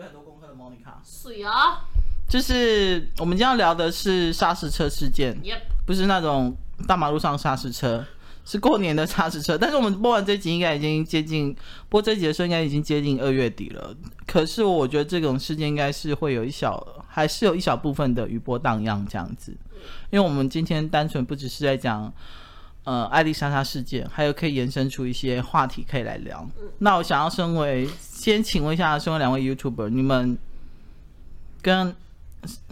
备很多功课的 Monica。是啊，就是我们今天要聊的是砂石车事件，Yep. 不是那种大马路上砂石车，是过年的砂石车。但是我们播完这集应该已经接近，播这集的时候应该已经接近二月底了。可是我觉得这种事件应该是会有一小，还是有一小部分的余波荡漾这样子，因为我们今天单纯不只是在讲。呃，艾丽莎莎事件，还有可以延伸出一些话题可以来聊。嗯、那我想要身为，先请问一下，身为两位 YouTuber，你们跟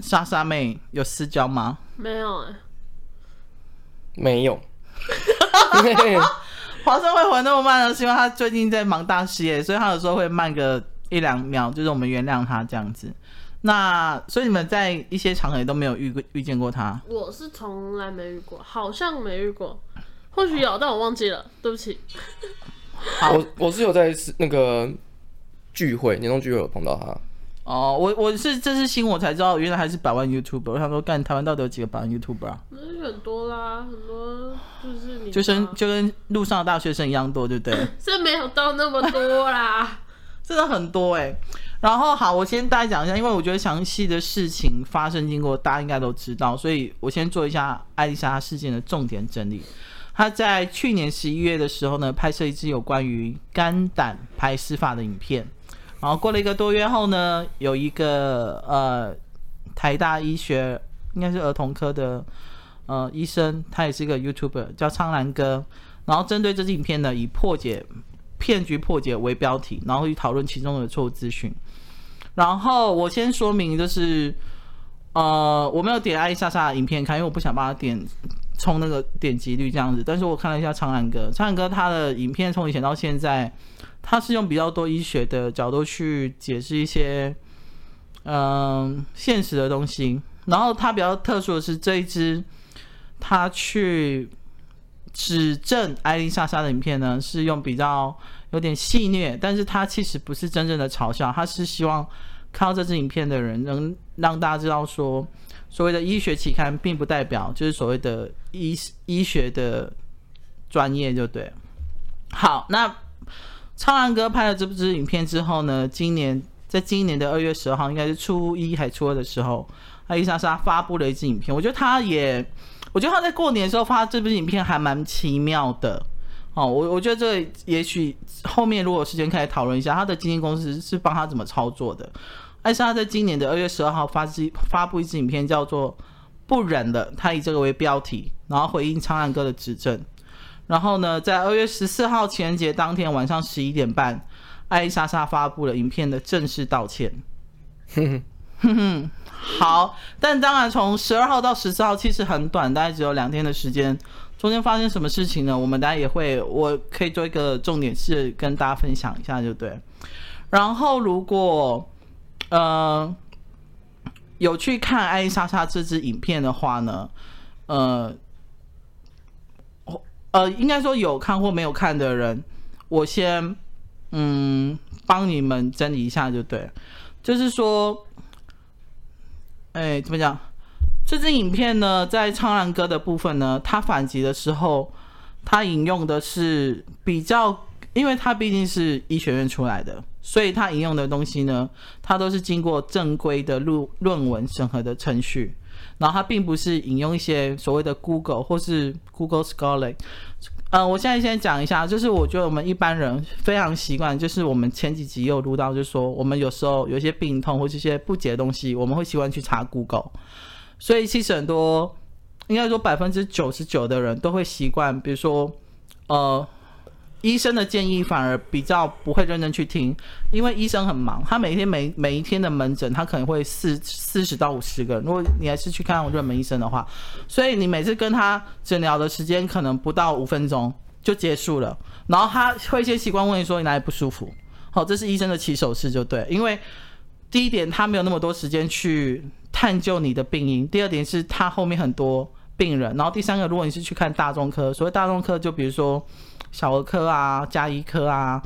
莎莎妹有私交吗？没有哎、欸，没有。华生会回那么慢呢？是因为他最近在忙大事业，所以他有时候会慢个一两秒，就是我们原谅他这样子。那所以你们在一些场合也都没有遇过遇见过他？我是从来没遇过，好像没遇过。或许有，但我忘记了，对不起。好，我我是有在那个聚会，年终聚会有碰到他。哦，我我是这是新我才知道，原来还是百万 YouTuber。我想说，干台湾到底有几个百万 YouTuber 啊？那很多啦，很多就是你，就跟就跟路上的大学生一样多，对不对？这没有到那么多啦，真的很多哎、欸。然后好，我先大概讲一下，因为我觉得详细的事情发生经过大家应该都知道，所以我先做一下艾丽莎事件的重点整理。他在去年十一月的时候呢，拍摄一支有关于肝胆排湿法的影片，然后过了一个多月后呢，有一个呃台大医学应该是儿童科的呃医生，他也是一个 YouTuber 叫苍兰哥，然后针对这支影片呢，以破解骗局破解为标题，然后去讨论其中的错误资讯。然后我先说明就是呃我没有点爱莎莎的影片看，因为我不想帮他点。冲那个点击率这样子，但是我看了一下苍蓝鸽，苍蓝鸽他的影片从以前到现在，他是用比较多医学的角度去解释一些嗯、现实的东西。然后他比较特殊的是这一支，他去指证艾丽莎莎的影片呢，是用比较有点戏谑，但是他其实不是真正的嘲笑，他是希望看到这支影片的人能让大家知道说。所谓的医学期刊，并不代表就是所谓的医医学的专业，就对。好，那超蓝哥拍了这部影片之后呢，今年在今年的二月十二号，应该是初一还初二的时候，爱莉莎莎发布了一支影片。我觉得他也，我觉得他在过年的时候发这部影片还蛮奇妙的。哦，我我觉得这也许后面如果有时间可以讨论一下，他的经纪公司是帮他怎么操作的。爱莉莎在今年的二月十二号发支发布一支影片，叫做《不忍的》，他以这个为标题，然后回应苍蓝鸽的指证。然后呢，在二月十四号情人节当天晚上十一点半，艾莎莎发布了影片的正式道歉。哼 哼哼，好，但当然从十二号到十四号其实很短，大概只有两天的时间。中间发生什么事情呢？我们大家也会，我可以做一个重点是跟大家分享一下，就对。然后如果呃，有去看爱莎莎这支影片的话呢，呃，呃，应该说有看或没有看的人，我先嗯帮你们整理一下就对，就是说，哎，怎么讲？这支影片呢，在苍兰歌的部分呢，他反击的时候，他引用的是比较，因为他毕竟是医学院出来的。所以他引用的东西呢，他都是经过正规的论论文审核的程序，然后他并不是引用一些所谓的 Google 或是 Google Scholar。呃，我现在先讲一下，就是我觉得我们一般人非常习惯，就是我们前几集有录到，就是说我们有时候有一些病痛或这些不解的东西，我们会习惯去查 Google。所以其实很多，应该说百分之九十九的人都会习惯，比如说，呃。医生的建议反而比较不会认真去听，因为医生很忙，他每天每每一天的门诊，他可能会四四十到五十个。如果你还是去看热门医生的话，所以你每次跟他诊疗的时间可能不到五分钟就结束了。然后他会先习惯问你说你哪里不舒服，好，这是医生的起手式就对。因为第一点他没有那么多时间去探究你的病因，第二点是他后面很多病人，然后第三个如果你是去看大众科，所谓大众科就比如说。小儿科啊，家医科啊，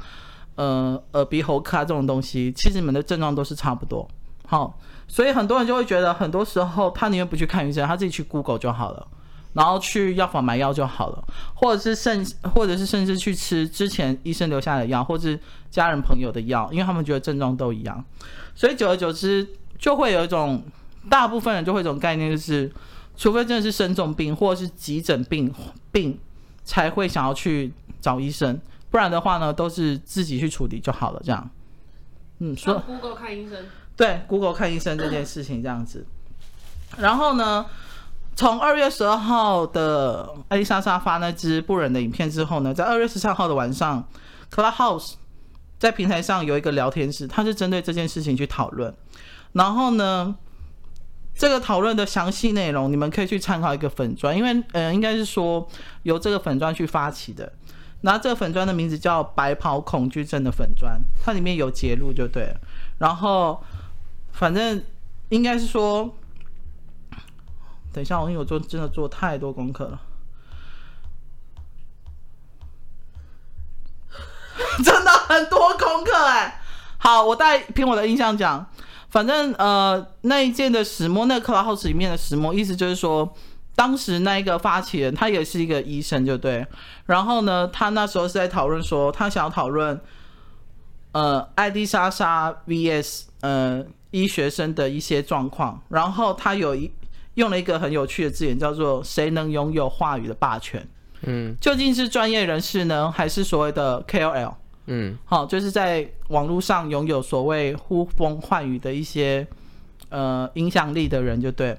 呃，耳鼻喉科啊，这种东西，其实你们的症状都是差不多。好，所以很多人就会觉得，很多时候他宁愿不去看医生，他自己去 Google 就好了。然后去药房买药就好了，或者是甚，或者是甚至去吃之前医生留下的药，或者是家人朋友的药，因为他们觉得症状都一样，所以久而久之就会有一种大部分人就会有一种概念，就是除非真的是生重病或者是急诊病病才会想要去找医生，不然的话呢，都是自己去处理就好了，这样。嗯，说 Google 看医生。对，Google 看医生这件事情这样子，然后呢，从二月十二号的艾丽莎莎发那支不忍的影片之后呢，在二月十三号的晚上，Clubhouse 在平台上有一个聊天室，它是针对这件事情去讨论。然后呢，这个讨论的详细内容，你们可以去参考一个粉砖，因为呃，应该是说由这个粉砖去发起的。然后这个粉专的名字叫“白袍恐惧症”的粉专，它里面有节录就对了。然后。反正应该是说，等一下，我因为我做真的做太多功课了，真的很多功课哎。好，我带凭我的印象讲，反正呃那一件的始末，那个 Clubhouse 里面的始末，意思就是说，当时那一个发起人他也是一个医生，就对。然后呢，他那时候是在讨论说，他想要讨论呃艾丽莎莎 VS 呃。医学生的一些状况，然后他有一用了一个很有趣的字眼，叫做“谁能拥有话语的霸权”。嗯，究竟是专业人士呢，还是所谓的 KOL？嗯，好，就是在网络上拥有所谓呼风唤雨的一些呃影响力的人，就对。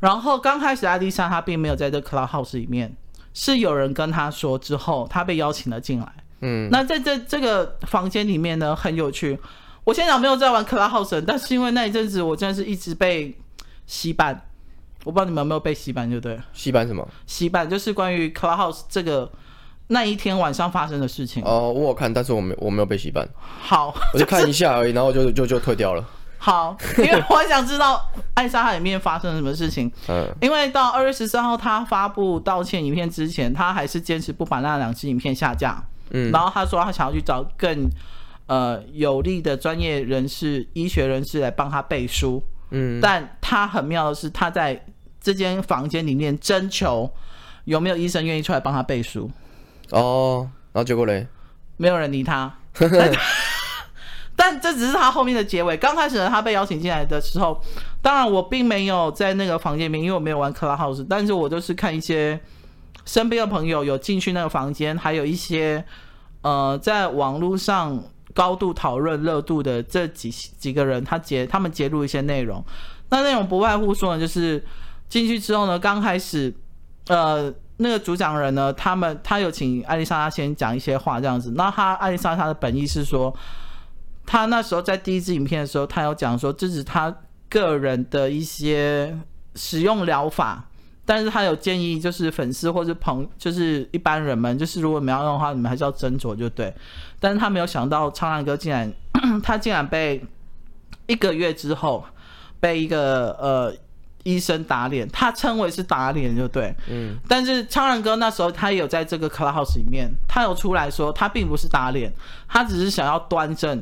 然后刚开始艾丽莎她并没有在这 Clubhouse 里面，是有人跟她说之后，她被邀请了进来。嗯，那在这这个房间里面呢，很有趣。我现在没有在玩 Clubhouse，但是因为那一阵子我真的是一直被洗版，我不知道你们有没有被洗版，就对。洗版什么？洗版就是关于 Clubhouse 这个那一天晚上发生的事情。哦，我有看，但是我没我没有被洗版。好，我就看一下而已，然后就就就退掉了。好，因为我想知道艾莎里面发生了什么事情。嗯。因为到二月十三号他发布道歉影片之前，他还是坚持不把那两支影片下架。嗯。然后他说他想要去找更。呃，有力的专业人士、医学人士来帮他背书。嗯，但他很妙的是，他在这间房间里面征求有没有医生愿意出来帮他背书。哦，然后结果嘞，没有人理他。但，这只是他后面的结尾。刚开始呢，他被邀请进来的时候，当然我并没有在那个房间里面，因为我没有玩 Clubhouse，但是我都是看一些身边的朋友有进去那个房间，还有一些呃，在网络上。高度讨论热度的这几几个人，他截他们截录一些内容，那内容不外乎说呢，就是进去之后呢，刚开始，呃，那个主讲人呢，他们他有请艾丽莎莎先讲一些话这样子，那他艾丽莎莎的本意是说，他那时候在第一支影片的时候，他有讲说这是他个人的一些使用疗法。但是他有建议，就是粉丝或者朋，就是一般人们，就是如果你们要用的话，你们还是要斟酌就对。但是他没有想到，苍蓝鸽竟然，他竟然被一个月之后被一个呃医生打脸，他称为是打脸就对。嗯。但是超人哥那时候他也有在这个 Clubhouse 里面，他有出来说，他并不是打脸，他只是想要端正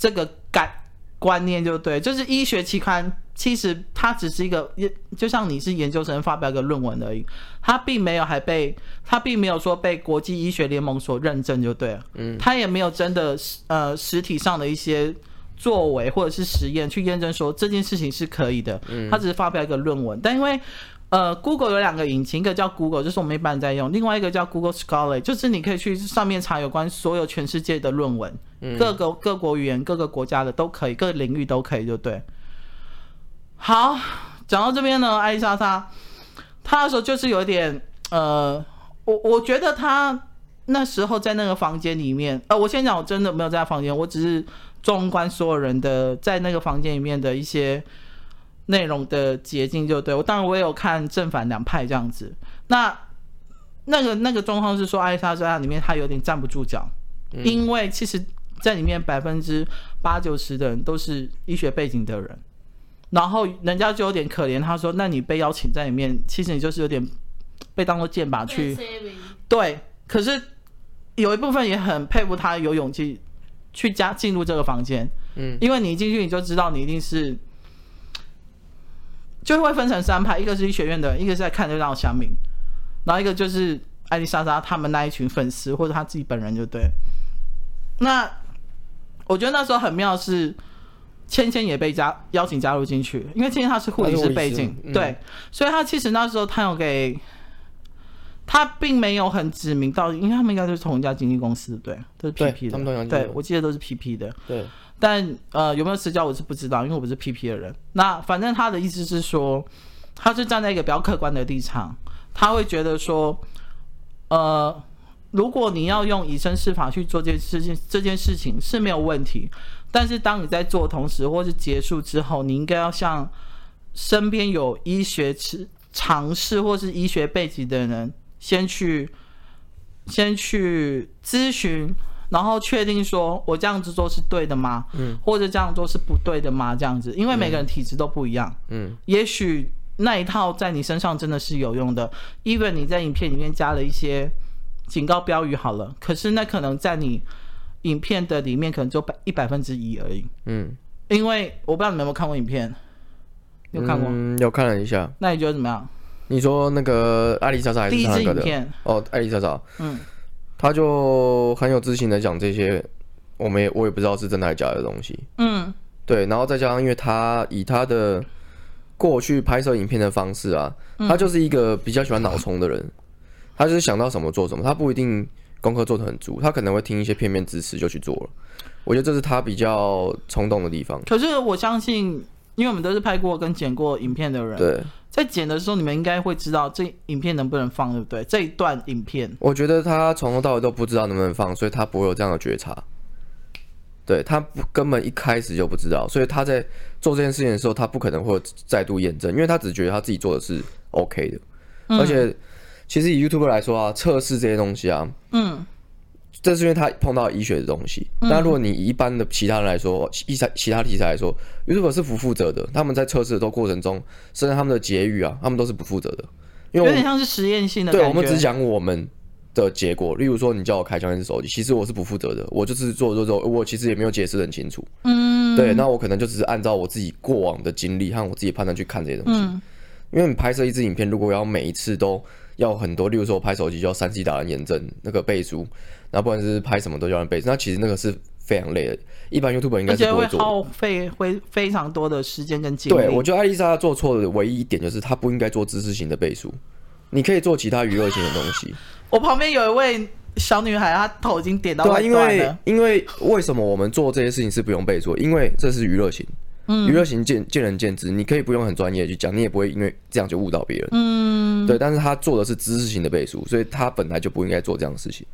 这个感观念就对，就是医学期刊。其实它只是一个，就像你是研究生发表一个论文而已，它并没有还被它并没有说被国际医学联盟所认证就对了，嗯，它也没有真的呃实体上的一些作为或者是实验去验证说这件事情是可以的，嗯，他只是发表一个论文，但因为呃 Google 有两个引擎，一个叫 Google，就是我们一般在用，另外一个叫 Google Scholar，就是你可以去上面查有关所有全世界的论文，各个各国语言、各个国家的都可以，各个领域都可以，就对。好，讲到这边呢，艾丽莎莎，她那时候就是有点，呃，我我觉得她那时候在那个房间里面，呃，我先讲，我真的没有在房间，我只是纵观所有人的在那个房间里面的一些内容的捷径，就对，我当然我也有看正反两派这样子。那那个那个状况是说，艾丽莎莎里面他有点站不住脚，因为其实在里面百分之八九十的人都是医学背景的人。然后人家就有点可怜，他说：“那你被邀请在里面，其实你就是有点被当做箭靶去。”对，可是有一部分也很佩服他有勇气去加进入这个房间。嗯，因为你一进去你就知道你一定是，就会分成三派，一个是医学院的，一个是在看热闹乡民，然后一个就是艾丽莎莎他们那一群粉丝或者他自己本人就对。那我觉得那时候很妙是，芊芊也被加邀请加入进去，因为芊芊她是护理师背景，嗯、对，所以她其实那时候她有给，她并没有很指名到底，因为他们应该都是同一家经纪公司，对，都是 PP 的，对，我记得都是 PP 的，对。但呃，有没有私交我是不知道，因为我不是 PP 的人。那反正他的意思是说，他是站在一个比较客观的立场，他会觉得说，呃，如果你要用以身试法去做这件事情，这件事情是没有问题。但是当你在做同时，或是结束之后，你应该要向身边有医学知尝试或是医学背景的人先去先去咨询。然后确定说，我这样子做是对的吗？嗯，或者这样做是不对的吗？这样子，因为每个人体质都不一样。嗯，也许那一套在你身上真的是有用的。even 你在影片里面加了一些警告标语，好了，可是那可能在你影片的里面可能就百一百分之一而已。嗯，因为我不知道你们有没有看过影片，有看过？嗯，有看了一下。那你觉得怎么样？你说那个艾莉莎莎还是哪个的？哦，艾莉莎莎。嗯。他就很有自信的讲这些，我们也我也不知道是真的还是假的东西。嗯，对，然后再加上，因为他以他的过去拍摄影片的方式啊，他就是一个比较喜欢脑冲的人，他就是想到什么做什么，他不一定功课做的很足，他可能会听一些片面之词就去做了。我觉得这是他比较冲动的地方。可是我相信，因为我们都是拍过跟剪过影片的人，对。在剪的时候，你们应该会知道这影片能不能放，对不对？这一段影片，我觉得他从头到尾都不知道能不能放，所以他不会有这样的觉察。对，他根本一开始就不知道，所以他在做这件事情的时候，他不可能会再度验证，因为他只觉得他自己做的是 OK 的。嗯、而且，其实以 YouTuber 来说啊，测试这些东西啊，嗯。这是因为他碰到医学的东西，但如果你一般的其他人来说，其他其他题材来说，YouTuber 是不负责的。他们在测试的过程中，甚至他们的结语啊，他们都是不负责的。因为有点像是实验性的。对，我们只讲我们的结果。例如说，你叫我开箱一支手机，其实我是不负责的。我就是做做做，我其实也没有解释很清楚。嗯。对，那我可能就只是按照我自己过往的经历和我自己判断去看这些东西。嗯。因为你拍摄一支影片，如果要每一次都要很多，例如说我拍手机就要三 C 打人验证那个倍数。那不管是拍什么都叫人背，那其实那个是非常累的。一般 YouTuber 应该是不会做，会耗费会非常多的时间跟精力。对，我觉得艾丽莎做错的唯一一点就是她不应该做知识型的背书，你可以做其他娱乐型的东西。我旁边有一位小女孩，她头已经点到了。对，因为因为为什么我们做这些事情是不用背书？因为这是娱乐型，娱乐型见见仁见智，你可以不用很专业去讲，你也不会因为这样就误导别人。嗯，对。但是她做的是知识型的背书，所以她本来就不应该做这样的事情。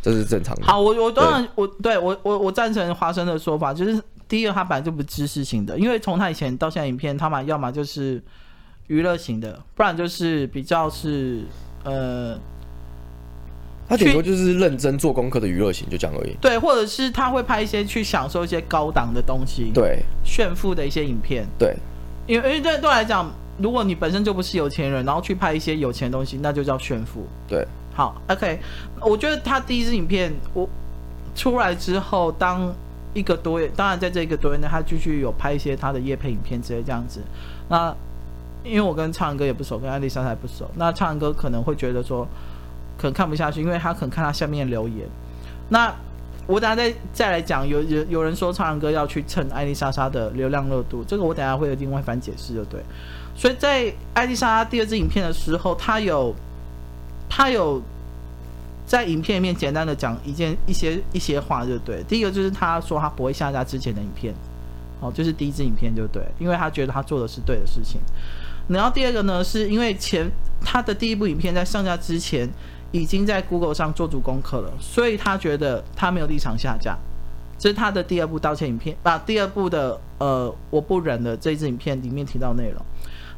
这是正常的。好，我我当然我对我我我赞成华生的说法，就是第一个他本来就不知识型的，因为从他以前到现在影片，他嘛要么就是娱乐型的，不然就是比较是呃，他顶多就是认真做功课的娱乐型，就这样而已。对，或者是他会拍一些去享受一些高档的东西，对，炫富的一些影片，对，因为因为对对我来讲，如果你本身就不是有钱人，然后去拍一些有钱的东西，那就叫炫富，对。好，OK，我觉得他第一支影片我出来之后，当一个多月，当然在这一个多月内，他继续有拍一些他的夜配影片之类这样子。那因为我跟苍蓝鸽也不熟，跟艾丽莎莎也不熟，那苍蓝鸽可能会觉得说，可能看不下去，因为他可能看他下面留言。那我等下再再来讲，有有有人说苍蓝鸽要去蹭艾丽莎莎的流量热度，这个我等下会有另外一番解释，就对。所以在艾丽莎莎第二支影片的时候，他有。他有在影片里面简单的讲一件一些一些话，就对。第一个就是他说他不会下架之前的影片，哦，就是第一支影片就对，因为他觉得他做的是对的事情。然后第二个呢，是因为前他的第一部影片在上架之前已经在 Google 上做足功课了，所以他觉得他没有立场下架。这是他的第二部道歉影片，把、第二部的呃我不忍的这支影片里面提到内容。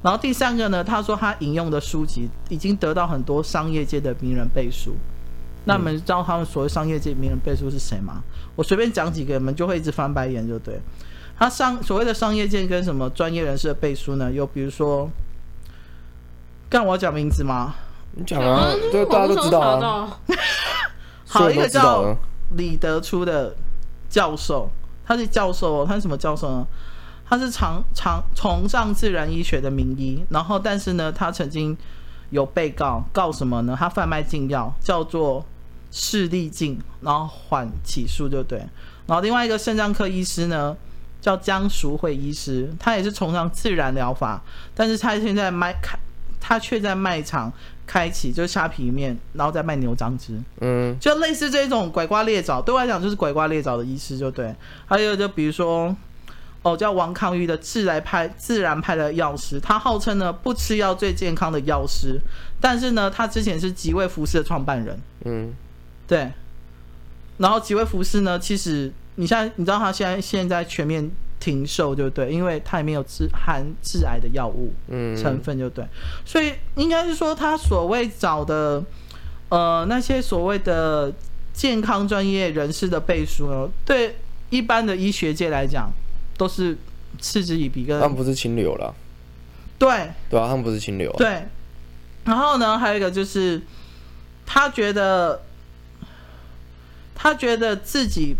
然后第三个呢，他说他引用的书籍已经得到很多商业界的名人背书。那你们知道他们所谓商业界名人背书是谁吗？我随便讲几个，你们就会一直翻白眼，就对。他商所谓的商业界跟什么专业人士的背书呢？有比如说，干我讲名字吗？你讲啊，这个大家都知道啊。好，一个叫李德初的教授，他是教授，他是什么教授呢？他是常常崇尚自然医学的名医，然后但是呢，他曾经有被告告什么呢？他贩卖禁药，叫做视力镜，然后缓起诉就对。然后另外一个肾脏科医师呢，叫江淑慧医师，他也是崇尚自然疗法，但是他现在卖开，他却在卖场开启就是虾皮面，然后再卖牛樟汁，嗯，就类似这种拐瓜裂枣，对我来讲就是拐瓜裂枣的医师就对。还有就比如说。哦，叫王康玉的自然派自然派的药师，他号称呢不吃药最健康的药师，但是呢，他之前是极味服饰的创办人，嗯，对。然后极味服饰呢，其实你现在你知道他现在现在全面停售，对不对？因为他里面有致含致癌的药物成分，就对。所以应该是说，他所谓找的呃那些所谓的健康专业人士的背书呢，对一般的医学界来讲。都是嗤之以鼻，跟他们不是清流了，对。对啊，他们不是清流，对。然后呢，还有一个就是，他觉得，他觉得自己，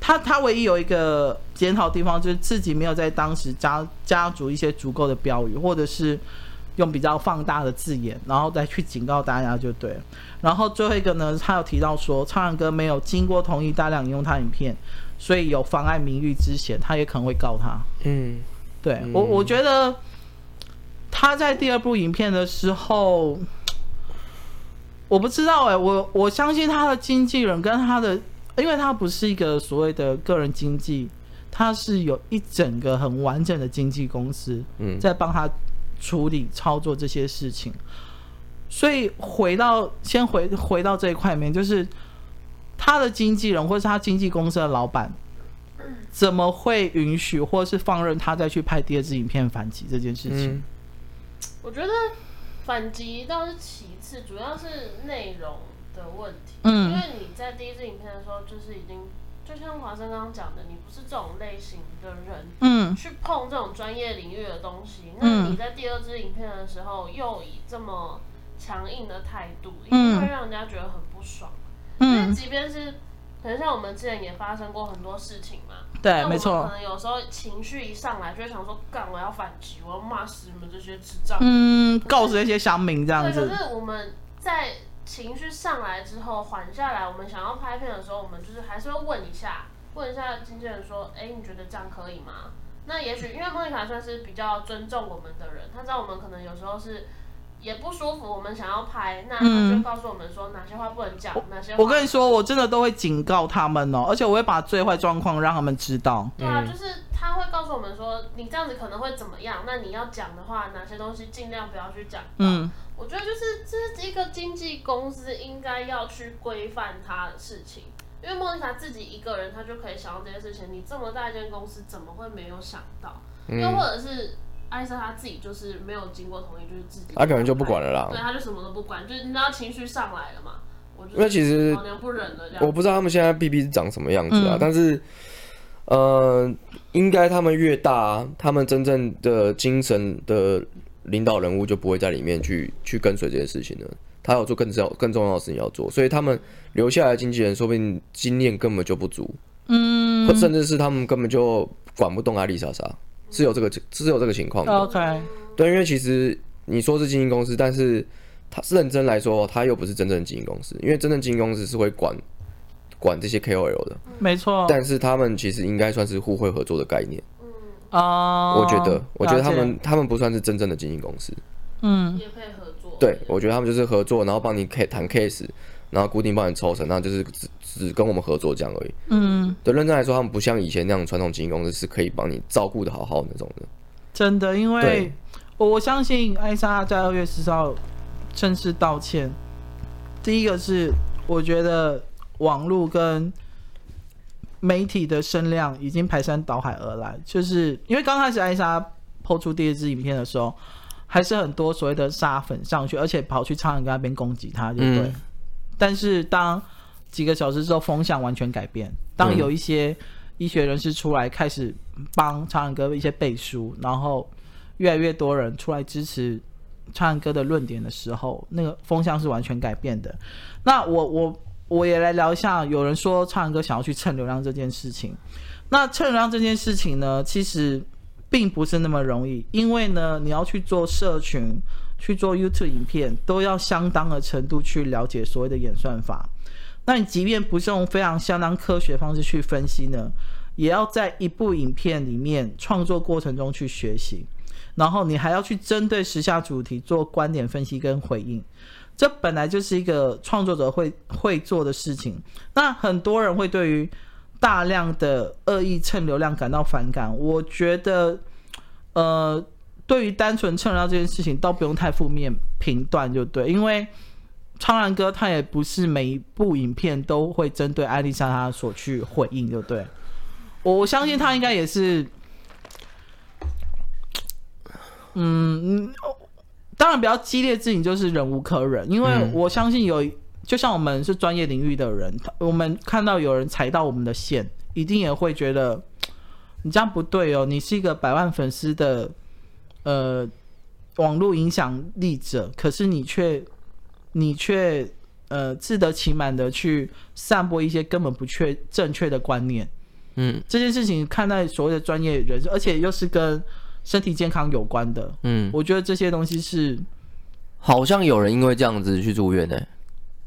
他他唯一有一个检讨的地方，就是自己没有在当时加加足一些足够的标语，或者是用比较放大的字眼，然后再去警告大家就对。然后最后一个呢，他有提到说，唱歌没有经过同意大量引用他影片。所以有妨碍名誉之嫌，他也可能会告他。嗯，对，嗯，我，我觉得他在第二部影片的时候，我不知道哎、欸，我我相信他的经纪人跟他的，因为他不是一个所谓的个人经纪，他是有一整个很完整的经纪公司，嗯在帮他处理操作这些事情。所以回到先回回到这一块里面，就是。他的经纪人或是他经纪公司的老板，怎么会允许或是放任他再去拍第二支影片反击这件事情？嗯、我觉得反击倒是其次，主要是内容的问题。嗯，因为你在第一支影片的时候，就是已经就像华生刚刚讲的，你不是这种类型的人，嗯，去碰这种专业领域的东西。那你在第二支影片的时候，又以这么强硬的态度，一定会让人家觉得很不爽。嗯即便是，可能像我们之前也发生过很多事情嘛，对，没错。可能有时候情绪一上来，就会想说，干，我要反击，我要骂死你们这些智障，嗯，告诉那些乡民这样子。对，可是我们在情绪上来之后缓下来，我们想要拍片的时候，我们就是还是会问一下，问一下经纪人说，哎，你觉得这样可以吗？那也许因为莫妮卡算是比较尊重我们的人，他知道我们可能有时候是。也不舒服，我们想要拍，那他就告诉我们说哪些话不能讲，哪些话。我跟你说，我真的都会警告他们哦，而且我会把最坏状况让他们知道。对啊，就是他会告诉我们说，你这样子可能会怎么样？那你要讲的话，哪些东西尽量不要去讲。嗯，我觉得就是这是一个经纪公司应该要去规范他的事情，因为莫妮卡自己一个人，他就可以想到这些事情。你这么大一间公司，怎么会没有想到？又或者是。艾莎她自己就是没有经过同意，就是自己，她可能就不管了啦。对，她就什么都不管，就是你知道情绪上来了嘛。我因为其实老娘不忍了这样。我不知道他们现在 B B 是长什么样子啊，嗯、但是，呃，应该他们越大，他们真正的精神的领导人物就不会在里面去去跟随这件事情了。他有做更重要更重要的事情要做，所以他们留下来的经纪人说不定经验根本就不足，嗯，或甚至是他们根本就管不动艾丽莎莎。是有这个，是有这个情况的。OK，对，因为其实你说是经纪公司，但是他是认真来说，他又不是真正的经纪公司。因为真正经纪公司是会管管这些 KOL 的，没错。但是他们其实应该算是互惠合作的概念。啊、嗯，我觉得，我觉得他们他们不算是真正的经纪公司。嗯，也可以合作。对，我觉得他们就是合作，然后帮你谈 case，然后固定帮你抽成，然后就是只只跟我们合作这样而已。嗯，对，认真来说，他们不像以前那样传统经纪公司是可以帮你照顾的好好的那种的。真的，因为我相信艾莎在二月十号正式道歉。第一个是，我觉得网络跟媒体的声量已经排山倒海而来，就是因为刚开始艾莎抛出第一支影片的时候，还是很多所谓的沙粉上去，而且跑去苍蝇哥那边攻击他，对不对？嗯但是当几个小时之后，风向完全改变。当有一些医学人士出来开始帮苍蝇哥一些背书，然后越来越多人出来支持苍蝇哥的论点的时候，那个风向是完全改变的。那我我我也来聊一下，有人说苍蝇哥想要去蹭流量这件事情。那蹭流量这件事情呢，其实并不是那么容易，因为呢，你要去做社群，去做 YouTube 影片，都要相当的程度去了解所谓的演算法。那你即便不是用非常相当科学的方式去分析呢，也要在一部影片里面创作过程中去学习，然后你还要去针对时下主题做观点分析跟回应。这本来就是一个创作者会会做的事情。那很多人会对于大量的恶意蹭流量感到反感。我觉得，呃，对于单纯蹭流量这件事情，倒不用太负面评断就对。因为苍兰哥他也不是每一部影片都会针对艾丽莎他所去回应对不对。我相信他应该也是，嗯。当然，比较激烈的事情就是忍无可忍，因为我相信有，就像我们是专业领域的人，我们看到有人踩到我们的线，一定也会觉得你这样不对哦。你是一个百万粉丝的呃网络影响力者，可是你却你却呃自得其满的去散播一些根本不确正确的观念。嗯，这件事情看待所谓的专业人士，而且又是跟。身体健康有关的，嗯，我觉得这些东西是，好像有人因为这样子去住院呢、欸。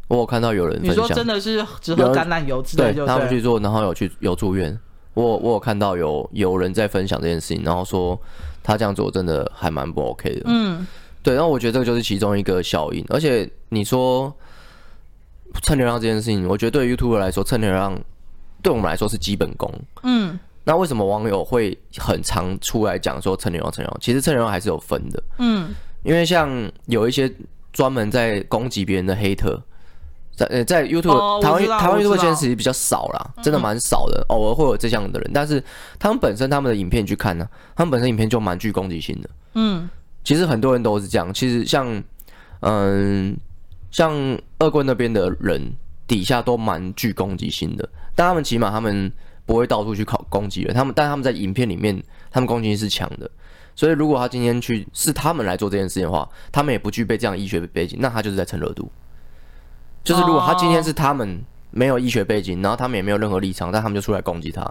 我有看到有人你说真的是只喝橄榄油之类的，对，他们去做，然后有去有住院。我我有看到有有人在分享这件事情，然后说他这样做真的还蛮不 OK 的，嗯，对。然后我觉得这个就是其中一个效应，而且你说蹭流量这件事情，我觉得对 YouTuber 来说蹭流量对我们来说是基本功，嗯。那为什么网友会很常出来讲说蹭流量蹭流量？其实蹭流量还是有分的，嗯，因为像有一些专门在攻击别人的黑特，在呃在 YouTube、哦、台湾台湾 YouTube 现在其实比较少啦，真的蛮少的，偶尔会有这样的人，但是他们本身他们的影片去看呢，他们本身影片就蛮具攻击性的，嗯，其实很多人都是这样，其实像嗯像恶棍那边的人底下都蛮具攻击性的，但他们起码他们。不会到处去考攻击人，他们但他们在影片里面，他们攻击性是强的，所以如果他今天去是他们来做这件事情的话，他们也不具备这样医学背景，那他就是在蹭热度。就是如果他今天是他们没有医学背景，然后他们也没有任何立场，但他们就出来攻击他，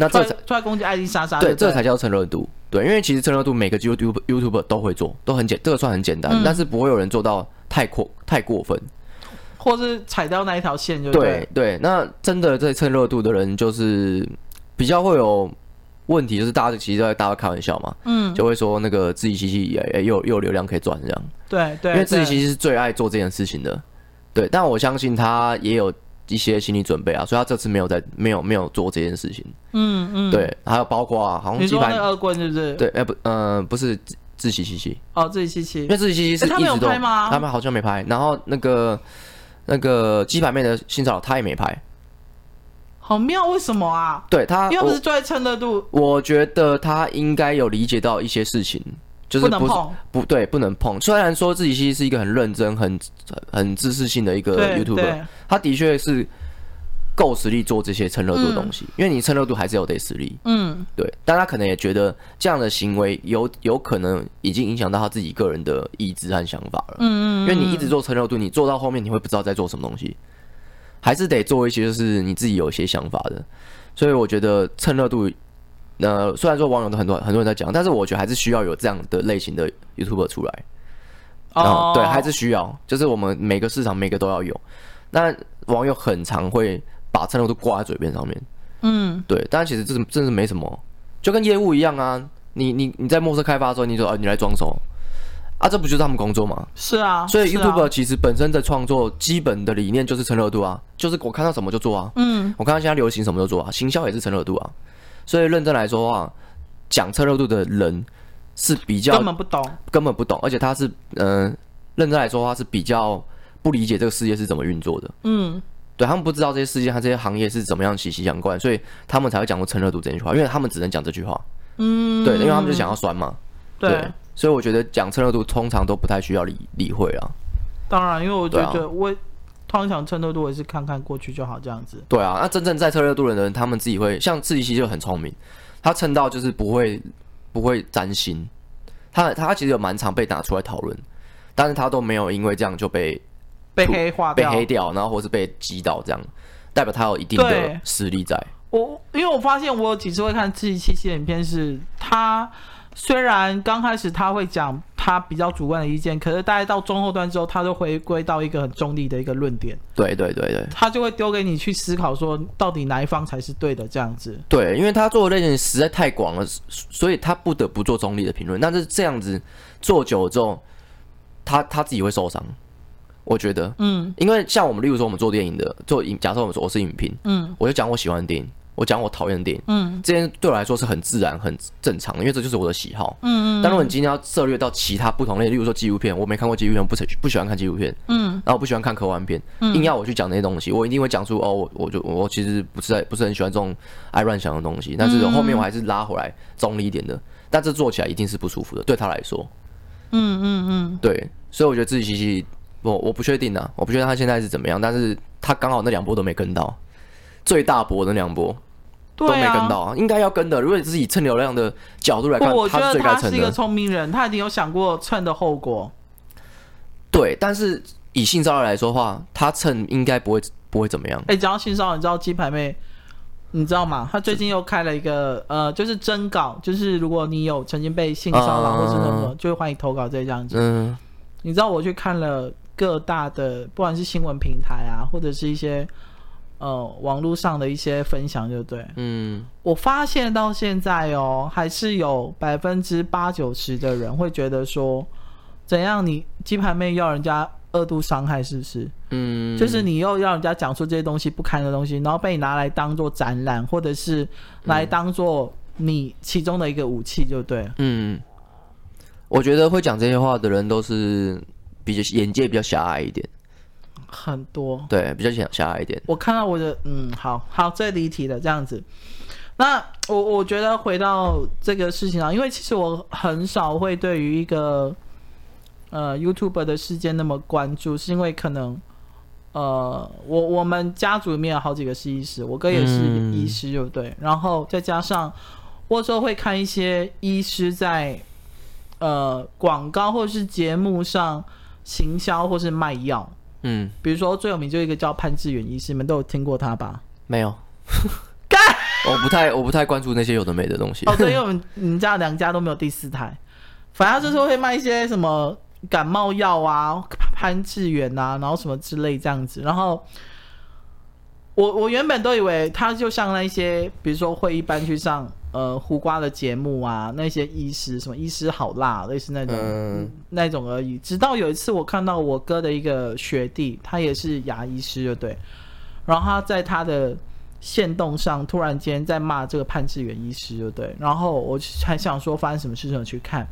那这才出来攻击艾丽莎莎，对，这才叫蹭热度。对，因为其实蹭热度每个 YouTube YouTuber 都会做，都很简，这个算很简单，嗯、但是不会有人做到太过太过分。或是踩到那一条线就对，对对，那真的在蹭热度的人就是比较会有问题，就是大家其实都在大家开玩笑嘛，嗯，就会说那个自己其实也又又有流量可以赚这样，对对，因为自己其实是最爱做这件事情的，对，但我相信他也有一些心理准备啊，所以他这次没有在没有没有做这件事情，嗯嗯，对，还有包括啊，好像你说那恶棍是不是？对，哎不，嗯，不是志祺七七哦，志祺七七，因为志祺七七是他没有拍吗？他们好像没拍，然后那个。那个鸡排妹的性骚扰，他也没拍，好妙，为什么啊？对他又不是最蹭热度，我觉得他应该有理解到一些事情，就是不，不能碰，不对，不能碰。虽然说自己其实是一个很认真、很很知识性的一个 YouTuber，他的确是。够实力做这些蹭热度的东西，嗯、因为你蹭热度还是有得实力。嗯，对，但他可能也觉得这样的行为有有可能已经影响到他自己个人的意志和想法了。嗯，嗯，嗯，因为你一直做蹭热度，你做到后面你会不知道在做什么东西，还是得做一些就是你自己有一些想法的。所以我觉得蹭热度，呃，虽然说网友都很多很多人在讲，但是我觉得还是需要有这样的类型的 YouTuber 出来。哦，对，还是需要，就是我们每个市场每个都要有。那网友很常会。把蹭热度挂在嘴边上面，嗯，对，但其实这是真是没什么，就跟业务一样啊。你你你在陌生开发的时候，你说啊，你来装手啊，这不就是他们工作吗？是啊，所以 YouTuber 其实本身的创作基本的理念就是蹭热度啊，就是我看到什么就做啊，嗯，我看到现在流行什么就做啊，行销也是蹭热度啊。所以认真来说的话，讲蹭热度的人是比较根本不懂，根本不懂，而且他是嗯、呃，认真来说的话是比较不理解这个世界是怎么运作的，嗯。对，他们不知道这些世界和这些行业是怎么样息息相关，所以他们才会讲过蹭热度这句话，因为他们只能讲这句话。嗯，对，因为他们就想要酸嘛。对，对，所以我觉得讲蹭热度通常都不太需要理理会啊。当然，因为我觉得我通常蹭热度也是看看过去就好这样子。对啊，那真正在蹭热度的人，他们自己会像志祺七七就很聪明，他蹭到就是不会不会担心，他他其实有蛮常被拿出来讨论，但是他都没有因为这样就被。被黑化掉，被黑掉，然后或是被击倒，这样代表他有一定的实力在。我因为我发现我有几次会看自己七七的影片，是他虽然刚开始他会讲他比较主观的意见，可是大概到中后段之后，他就回归到一个很中立的一个论点。对对对对，他就会丢给你去思考，说到底哪一方才是对的这样子。对，因为他做的类型实在太广了，所以他不得不做中立的评论。但是这样子做久了之后，他他自己会受伤。我觉得，嗯，因为像我们，例如说我们做电影的，做影，假设我们说我是影评，嗯，我就讲我喜欢的电影，我讲我讨厌的电影，嗯，这件对我来说是很自然、很正常的，因为这就是我的喜好，嗯嗯。但如果你今天要涉猎到其他不同类，例如说纪录片，我没看过纪录片，不不喜欢看纪录片，嗯，然后我不喜欢看科幻片，硬要我去讲那些东西，我一定会讲出哦，我我就我其实不是在不是很喜欢这种爱乱想的东西，但是后面我还是拉回来中立一点的，但这做起来一定是不舒服的，对他来说，嗯嗯嗯，对，所以我觉得自己其实。我我不确定啊，我不确定他现在是怎么样，但是他刚好那两波都没跟到，最大波的那两波都没跟到啊，应该要跟的。如果你是以蹭流量的角度来看，我觉得他是一个聪明人，他一定有想过蹭的后果。对，但是以性骚扰来说的话，他蹭应该不会不会怎么样。哎，讲到性骚扰，你知道鸡排妹，你知道吗？他最近又开了一个呃，就是征稿，就是如果你有曾经被性骚扰或是什么，就会欢迎投稿这样子。嗯，你知道我去看了。各大的不管是新闻平台啊，或者是一些呃网络上的一些分享，就对，嗯，我发现到现在哦，还是有百分之八九十的人会觉得说，怎样你鸡排妹要人家二度伤害，是不是？嗯，就是你又要人家讲出这些东西不堪的东西，然后被你拿来当做展览，或者是来当做你其中的一个武器，就对。嗯，我觉得会讲这些话的人都是。比较眼界比较狭隘一点，很多对，比较小狭隘一点。我看到我的嗯，好好，这离题了这样子。那我我觉得回到这个事情上，因为其实我很少会对于一个呃 YouTube 的事件那么关注，是因为可能呃我我们家族里面有好几个是医师，我哥也是医师，对不对？嗯、然后再加上我有时候会看一些医师在呃广告或者是节目上。行销或是卖药，嗯，比如说最有名就一个叫潘志远医师，你们都有听过他吧？没有，干 我不太我不太关注那些有的没的东西。哦，对，因为我们你们家两家都没有第四台，反正就是会卖一些什么感冒药啊、潘志远啊，然后什么之类这样子。然后我我原本都以为他就像那些，比如说会一般去上。呃，胡瓜的节目啊，那些医师什么医师好辣，类似那种、嗯、那种而已。直到有一次，我看到我哥的一个学弟，他也是牙医师，就对。然后他在他的线动上突然间在骂这个潘志远医师，就对。然后我还想说发生什么事情去看，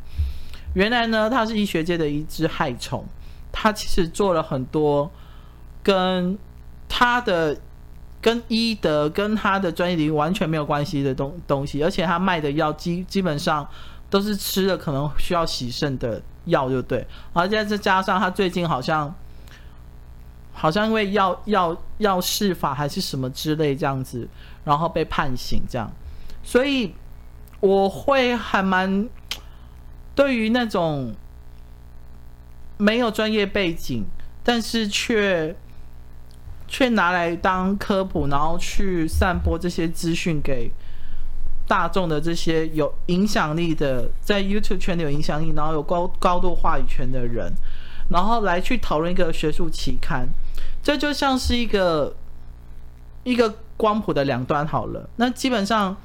原来呢，他是医学界的一只害虫，他其实做了很多跟他的。跟医德跟他的专业领域完全没有关系的东东西，而且他卖的药基基本上都是吃了可能需要洗肾的药，就对。而且再加上他最近好像好像因为药药药事法还是什么之类这样子，然后被判刑这样，所以我会还蛮对于那种没有专业背景，但是却。却拿来当科普，然后去散播这些资讯给大众的这些有影响力的，在 YouTube 圈里有影响力，然后有高高度话语权的人，然后来去讨论一个学术期刊，这就像是一个一个光谱的两端好了。那基本上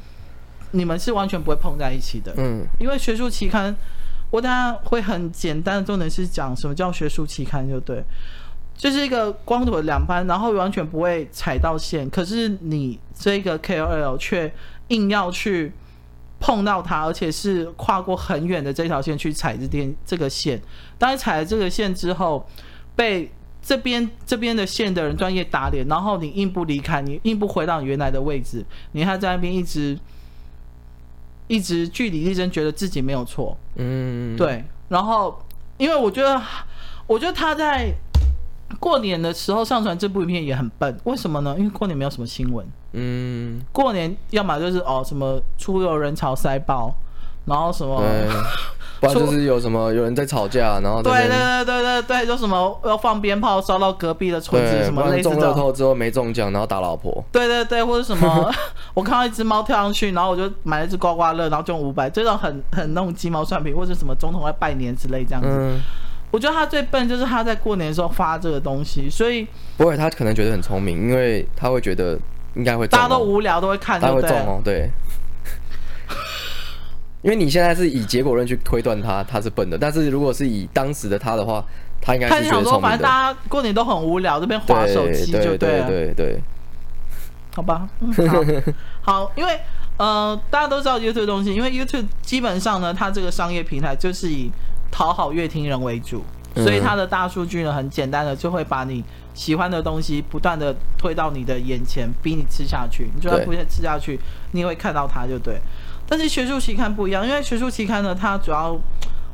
你们是完全不会碰在一起的，嗯，因为学术期刊，我等下会很简单的重点是讲什么叫学术期刊，就对。就是一个光腿的两班，然后完全不会踩到线。可是你这个 KOL 却硬要去碰到它，而且是跨过很远的这条线去踩这边这个线。当你踩了这个线之后，被这边这边的线的人专业打脸，然后你硬不离开，你硬不回到你原来的位置，你还在那边一直一直据理力争，觉得自己没有错。嗯，对。然后，因为我觉得，我觉得他在。过年的时候上传这部影片也很笨，为什么呢？因为过年没有什么新闻。嗯，过年要么就是哦什么出游人潮塞爆，然后什么 不然就是有什么有人在吵架，然后对对对对对对，就什么要放鞭炮烧到隔壁的村子，什么类似中乐透之后没中奖，然后打老婆。对对对，或者什么，我看到一只猫跳上去，然后我就买了一只刮刮乐，然后中五百，这种很很那种鸡毛蒜皮，或者什么总统来拜年之类这样子。嗯，我觉得他最笨就是他在过年的时候发这个东西，所以不会，他可能觉得很聪明，因为他会觉得应该会，哦，大家都无聊都会看，他会中哦，对。因为你现在是以结果论去推断他，他是笨的。但是如果是以当时的他的话，他应该是觉得聪明的。反正大家过年都很无聊，这边划手机就对了。对对对，对，好吧，好，好，因为呃，大家都知道 YouTube 东西，因为 YouTube 基本上呢，它这个商业平台就是以讨好乐听人为主，所以它的大数据呢，很简单的就会把你喜欢的东西不断的推到你的眼前，逼你吃下去。你就算不想吃下去，你也会看到它，就对。但是学术期刊不一样，因为学术期刊呢，它主要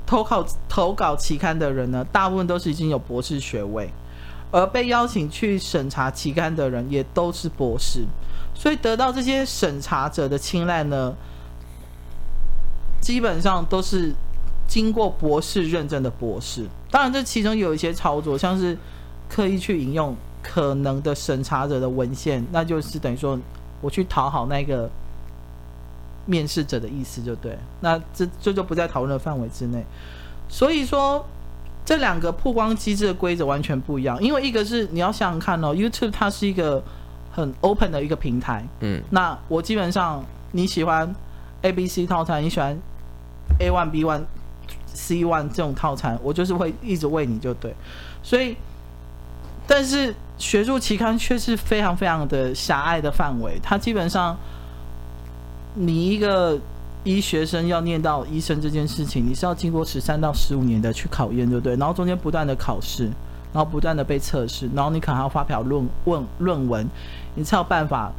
投稿投稿期刊的人呢，大部分都是已经有博士学位，而被邀请去审查期刊的人也都是博士，所以得到这些审查者的青睐呢，基本上都是经过博士认证的博士。当然，这其中有一些操作，像是刻意去引用可能的审查者的文献，那就是等于说我去讨好那个。面试者的意思就对，那这这就不在讨论的范围之内。所以说，这两个曝光机制的规则完全不一样。因为一个是你要想想看哦，YouTube 它是一个很 open 的一个平台，嗯，那我基本上你喜欢 A B C 套餐，你喜欢 A one B one C one 这种套餐，我就是会一直喂你就对。所以，但是学术期刊却是非常非常的狭隘的范围，它基本上。你一个医学生要念到医生这件事情，你是要经过十三到十五年的去考验，对不对？然后中间不断的考试，然后不断的被测试，然后你可能还要发表论问论文，你才有办法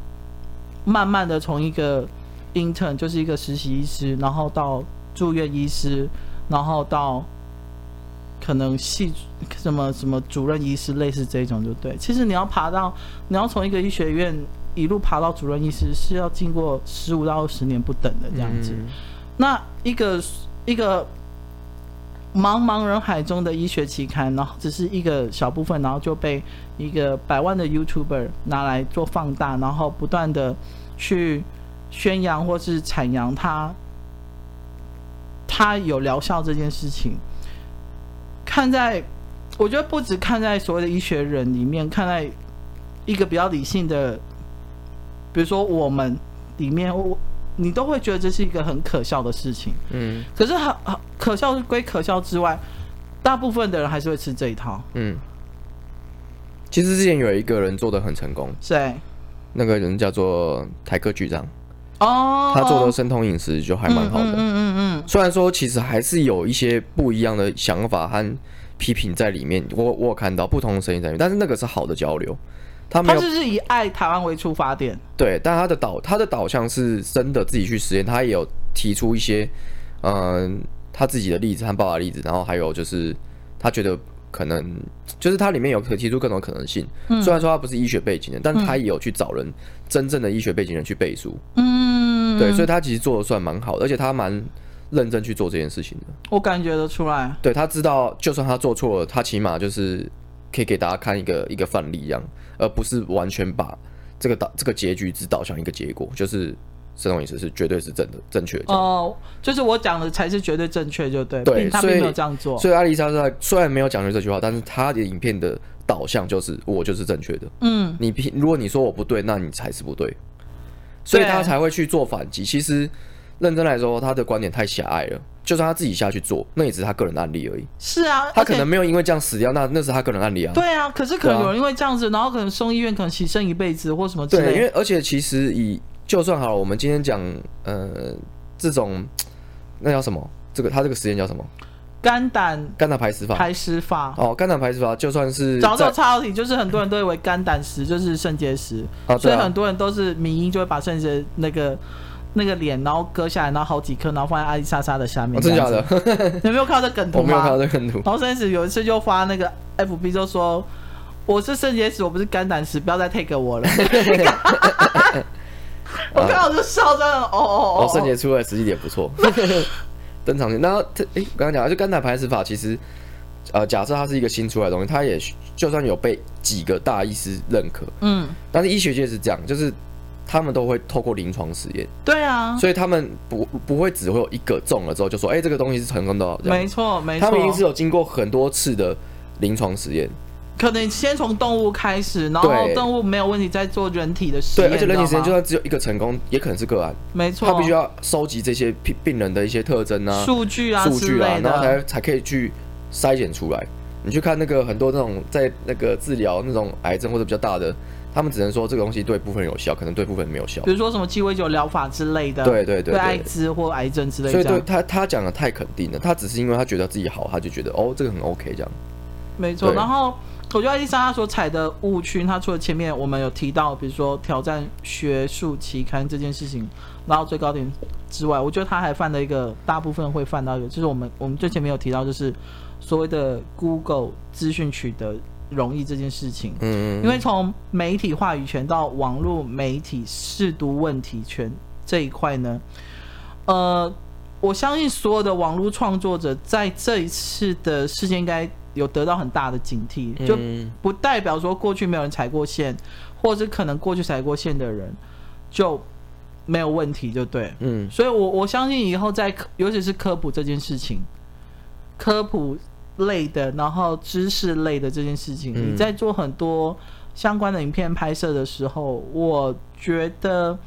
慢慢的从一个 intern 就是一个实习医师，然后到住院医师，然后到可能系什么什么主任医师，类似这种，就对。其实你要爬到，你要从一个医学院。一路爬到主任医师是要经过十五到二十年不等的这样子，嗯、那一个一个茫茫人海中的医学期刊，然后只是一个小部分，然后就被一个百万的 YouTuber 拿来做放大，然后不断的去宣扬或是阐扬它，它有疗效这件事情。看在，我觉得不止看在所谓的医学人里面，看在一个比较理性的。比如说我们里面，我你都会觉得这是一个很可笑的事情，嗯，可是很很可笑归可笑之外，大部分的人还是会吃这一套，嗯。其实之前有一个人做的很成功，谁？那个人叫做台客局长，哦，他做的生酮饮食就还蛮好的，嗯嗯嗯嗯。虽然说其实还是有一些不一样的想法和批评在里面，我我有看到不同的声音在里面，但是那个是好的交流。他，他是是以爱台湾为出发点，对，但他的导他的导向是真的自己去实验，他也有提出一些，嗯、呃，他自己的例子和爸爸的例子，然后还有就是他觉得可能就是他里面有可提出各种可能性，嗯、虽然说他不是医学背景的，但他也有去找人、嗯、真正的医学背景人去背书，嗯，对，所以他其实做的算蛮好的，而且他蛮认真去做这件事情的，我感觉得出来，对，他知道就算他做错了，他起码就是可以给大家看一个一个范例一样。而不是完全把这个导这个结局只导向一个结果，就是生酮饮食是绝对是正的正确的哦，就是我讲的才是绝对正确，就对。对，他并没有这样做。所以，所以阿丽莎在虽然没有讲出这句话，但是他的影片的导向就是我就是正确的。嗯，你如果你说我不对，那你才是不对，所以他才会去做反击。其实认真来说，他的观点太狭隘了。就算他自己下去做，那也只是他个人案例而已。是啊，他可能没有因为这样死掉，那那是他个人案例啊。对啊，可是可能有人因为这样子，啊、然后可能送医院，可能牺牲一辈子或什么之类的。对，因为而且其实以就算好了，我们今天讲呃这种那叫什么？这个他这个实验叫什么？肝胆肝胆排石法。排石法哦，肝胆排石法就算是早知道插到题，就是很多人都以为肝胆石就是肾结石，啊啊、所以很多人都是迷因就会把肾结那个。那个脸，然后割下来，然后好几颗，然后放在阿里莎莎的下面。真的假的？有没有看到这梗图吗？我没有看到这梗图。然后甚至有一次就发那个 FB 就说：“我是肾结石，我不是肝胆石，不要再 take 我了。” 我看到就笑，真的哦哦哦。肾结出来实际也不错。登场。那他诶，刚刚讲就肝胆排石法，其实呃，假设它是一个新出来的东西，它也就算有被几个大医师认可，嗯，但是医学界是这样，就是他们都会透过临床实验，对啊，所以他们不不会只会有一个中了之后就说，哎、欸，这个东西是成功的，没错没错，他们一定是有经过很多次的临床实验。可能先从动物开始，然后动物没有问题，再做人体的实验。对，而且人体实验就算只有一个成功，也可能是个案。没错，他必须要收集这些病病人的一些特征啊、数据啊、数据啊，然后才才可以去筛检出来。你去看那个很多那种在那个治疗那种癌症或者比较大的，他们只能说这个东西对部分有效，可能对部分人没有效。比如说什么鸡尾酒疗法之类的，对对对，对，对艾滋或癌症之类的。所以对他他讲的太肯定了，他只是因为他觉得自己好，他就觉得哦这个很 OK 这样。没错，然后。我觉得艾莉莎她所踩的误区，她除了前面我们有提到，比如说挑战学术期刊这件事情，然后最高点之外，我觉得他还犯了一个大部分会犯到一个，就是我们我们最前面有提到，就是所谓的 Google 资讯取得容易这件事情。嗯，因为从媒体话语权到网络媒体试读问题权这一块呢，呃，我相信所有的网络创作者在这一次的事件应该。有得到很大的警惕，就不代表说过去没有人踩过线，或者是可能过去踩过线的人就没有问题，就对。嗯，所以我我相信以后在尤其是科普这件事情，科普类的，然后知识类的这件事情，你在做很多相关的影片拍摄的时候，我觉得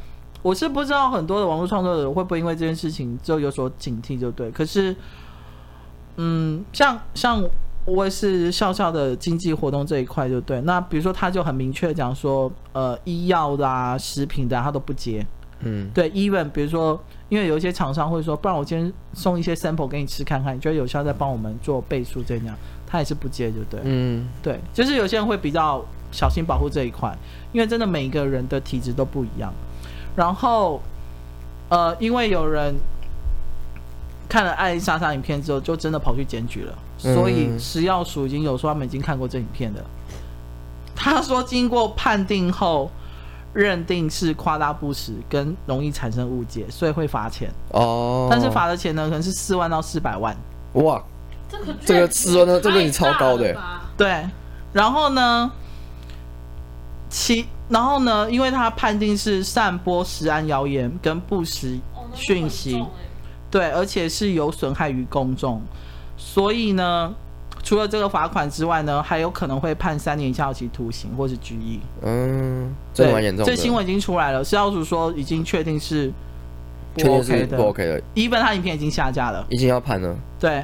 我是不知道很多的网络创作者会不会因为这件事情就有所警惕，就对。可是，嗯，像像。我也是笑笑的经济活动这一块就对，那比如说他就很明确讲说，呃，医药的啊、食品的、啊、他都不接，嗯，对，even 比如说，因为有一些厂商会说，不然我今天送一些 sample 给你吃看看，你觉得有效再帮我们做倍数这样，他也是不接就对，嗯，对，就是有些人会比较小心保护这一块，因为真的每一个人的体质都不一样，然后，呃，因为有人看了艾丽莎莎影片之后，就真的跑去检举了。所以食药署已经有说他们已经看过这影片的，他说经过判定后认定是夸大不实跟容易产生误解，所以会罚钱哦。但是罚的钱呢，可能是四万到四百万。哇，这个这个四万呢，这个你超高的。对，然后呢，其然后呢，因为他判定是散播食安谣言跟不实讯息，对，而且是有损害于公众。所以呢，除了这个罚款之外呢，还有可能会判三年以下有期徒刑或是拘役。嗯，这蛮严重的。这新闻已经出来了，食药署说已经确定是不 OK 的，不 OK 的。一本他影片已经下架了，已经要判了。对，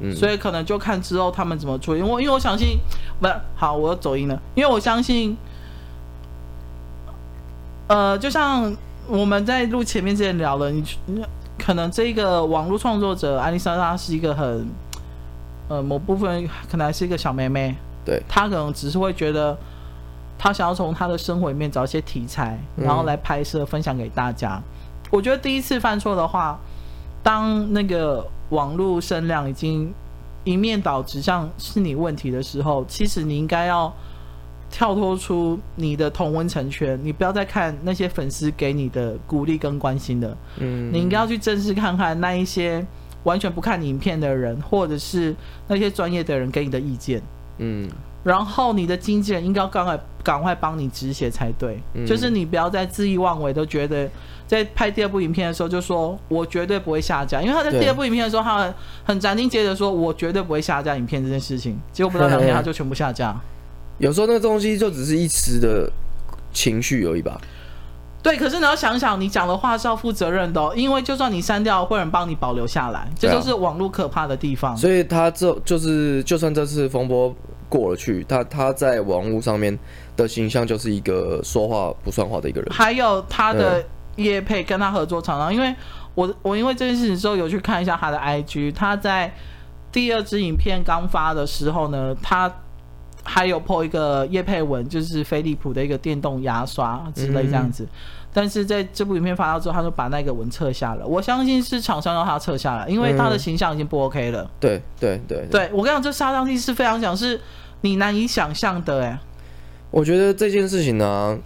嗯，所以可能就看之后他们怎么处理。因为因为我相信，不好，我要走音了。因为我相信，呃，就像我们在录前面之前聊了，你可能这个网络创作者安丽莎她是一个很。呃，某部分可能还是一个小妹妹，对，她可能只是会觉得，她想要从她的生活里面找一些题材，然后来拍摄分享给大家。我觉得第一次犯错的话，当那个网络声量已经一面倒指向是你问题的时候，其实你应该要跳脱出你的同温层圈，你不要再看那些粉丝给你的鼓励跟关心的，嗯，你应该要去正视看看那一些。完全不看你影片的人，或者是那些专业的人给你的意见，嗯，然后你的经纪人应该要赶快赶快帮你止血才对，嗯，就是你不要再恣意妄为，都觉得在拍第二部影片的时候就说我绝对不会下架，因为他在第二部影片的时候，他很很斩钉截铁说我绝对不会下架影片这件事情，结果不到两天他就全部下架。有时候那个东西就只是一时的情绪而已吧。对，可是你要想想，你讲的话是要负责任的哦，因为就算你删掉，会有人帮你保留下来，这就是网络可怕的地方。所以他这就是，就算这次风波过了去，他他在网络上面的形象就是一个说话不算话的一个人。还有他的叶配跟他合作厂商，因为我我因为这件事情之后有去看一下他的 IG，他在第二支影片刚发的时候呢，他。还有 po 一个叶佩文，就是飞利浦的一个电动牙刷之类这样子，嗯、但是在这部影片发到之后，他就把那个文撤下了。我相信是厂商让他撤下来，因为他的形象已经不 OK 了。对对对，对，对我跟你讲，这杀伤力是非常强，是你难以想象的。哎，我觉得这件事情呢、啊，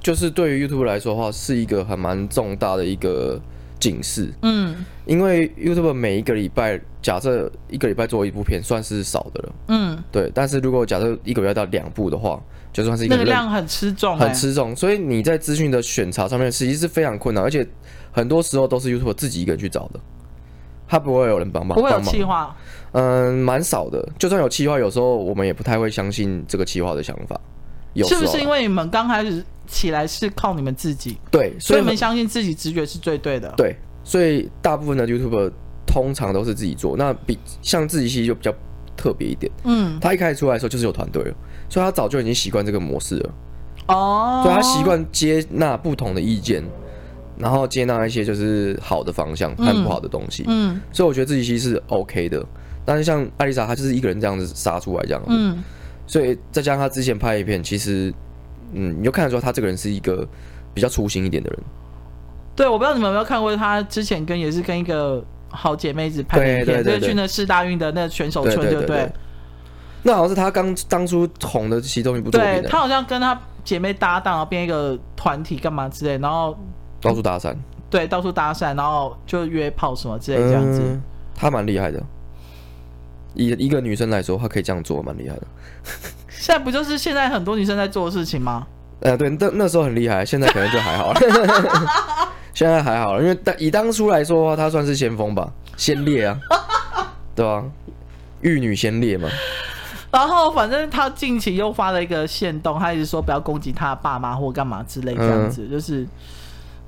就是对于 YouTube 来说的话，是一个还蛮重大的一个警示。嗯，因为 YouTube 每一个礼拜，假设一个礼拜做一部片，算是少的了。嗯，对。但是如果假设一个月要到两部的话，就算是一个那个量很吃重，很吃重。所以你在资讯的选查上面，实际是非常困难，而且很多时候都是 YouTube 自己一个人去找的，他不会有人帮忙。不会有企划。嗯，蛮少的。就算有企划，有时候我们也不太会相信这个企划的想法。有是不是因为你们刚开始起来是靠你们自己？对，所以你们相信自己直觉是最对的。对，所以大部分的 YouTuber 通常都是自己做。那比像志祺系就比较特别一点。嗯，他一开始出来的时候就是有团队了，所以他早就已经习惯这个模式了。哦，所以他习惯接纳不同的意见，然后接纳一些就是好的方向和不好的东西。嗯，所以我觉得自己其实是 OK 的。但是像艾丽莎，她就是一个人这样子杀出来这样子。嗯。所以再加上他之前拍一片，其实，嗯，你就看得出他这个人是一个比较粗心一点的人。对，我不知道你们有没有看过他之前跟也是跟一个好姐妹子拍的片，就是去那世大运的那选手村，对不对？那好像是他刚当初红的其中一部作品。对，他好像跟他姐妹搭档，然后编一个团体干嘛之类，然后到处搭讪。对，到处搭讪，然后就约炮什么之类这样子。嗯，他蛮厉害的。以一个女生来说，她可以这样做，蛮厉害的。现在不就是现在很多女生在做的事情吗？呃，对，那那时候很厉害，现在可能就还好了。现在还好了，因为当以当初来说的话，她算是先锋吧，先烈啊，对吧、啊？玉女先烈嘛。然后反正她近期又发了一个限动，她一直说不要攻击她爸妈或干嘛之类这样子，嗯、就是。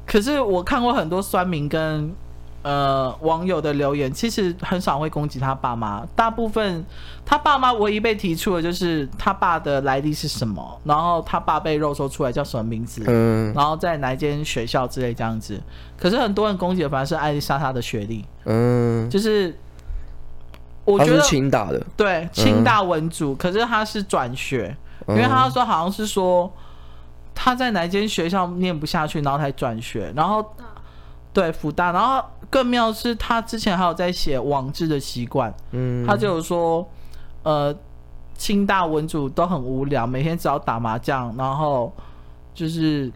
可是我看过很多酸民跟。呃，网友的留言其实很少会攻击他爸妈，大部分他爸妈唯一被提出的就是他爸的来历是什么，然后他爸被肉搜出来叫什么名字，嗯，然后在哪一间学校之类这样子。可是很多人攻击的反而是艾丽莎她的学历，嗯，就是我觉得清大的，对，清大文组，嗯，可是他是转学，因为他说好像是说他在哪间学校念不下去，然后才转学，然后。对，福大，然后更妙是他之前还有在写网志的习惯，嗯，他就有说，呃，清大文组都很无聊，每天只要打麻将，然后就是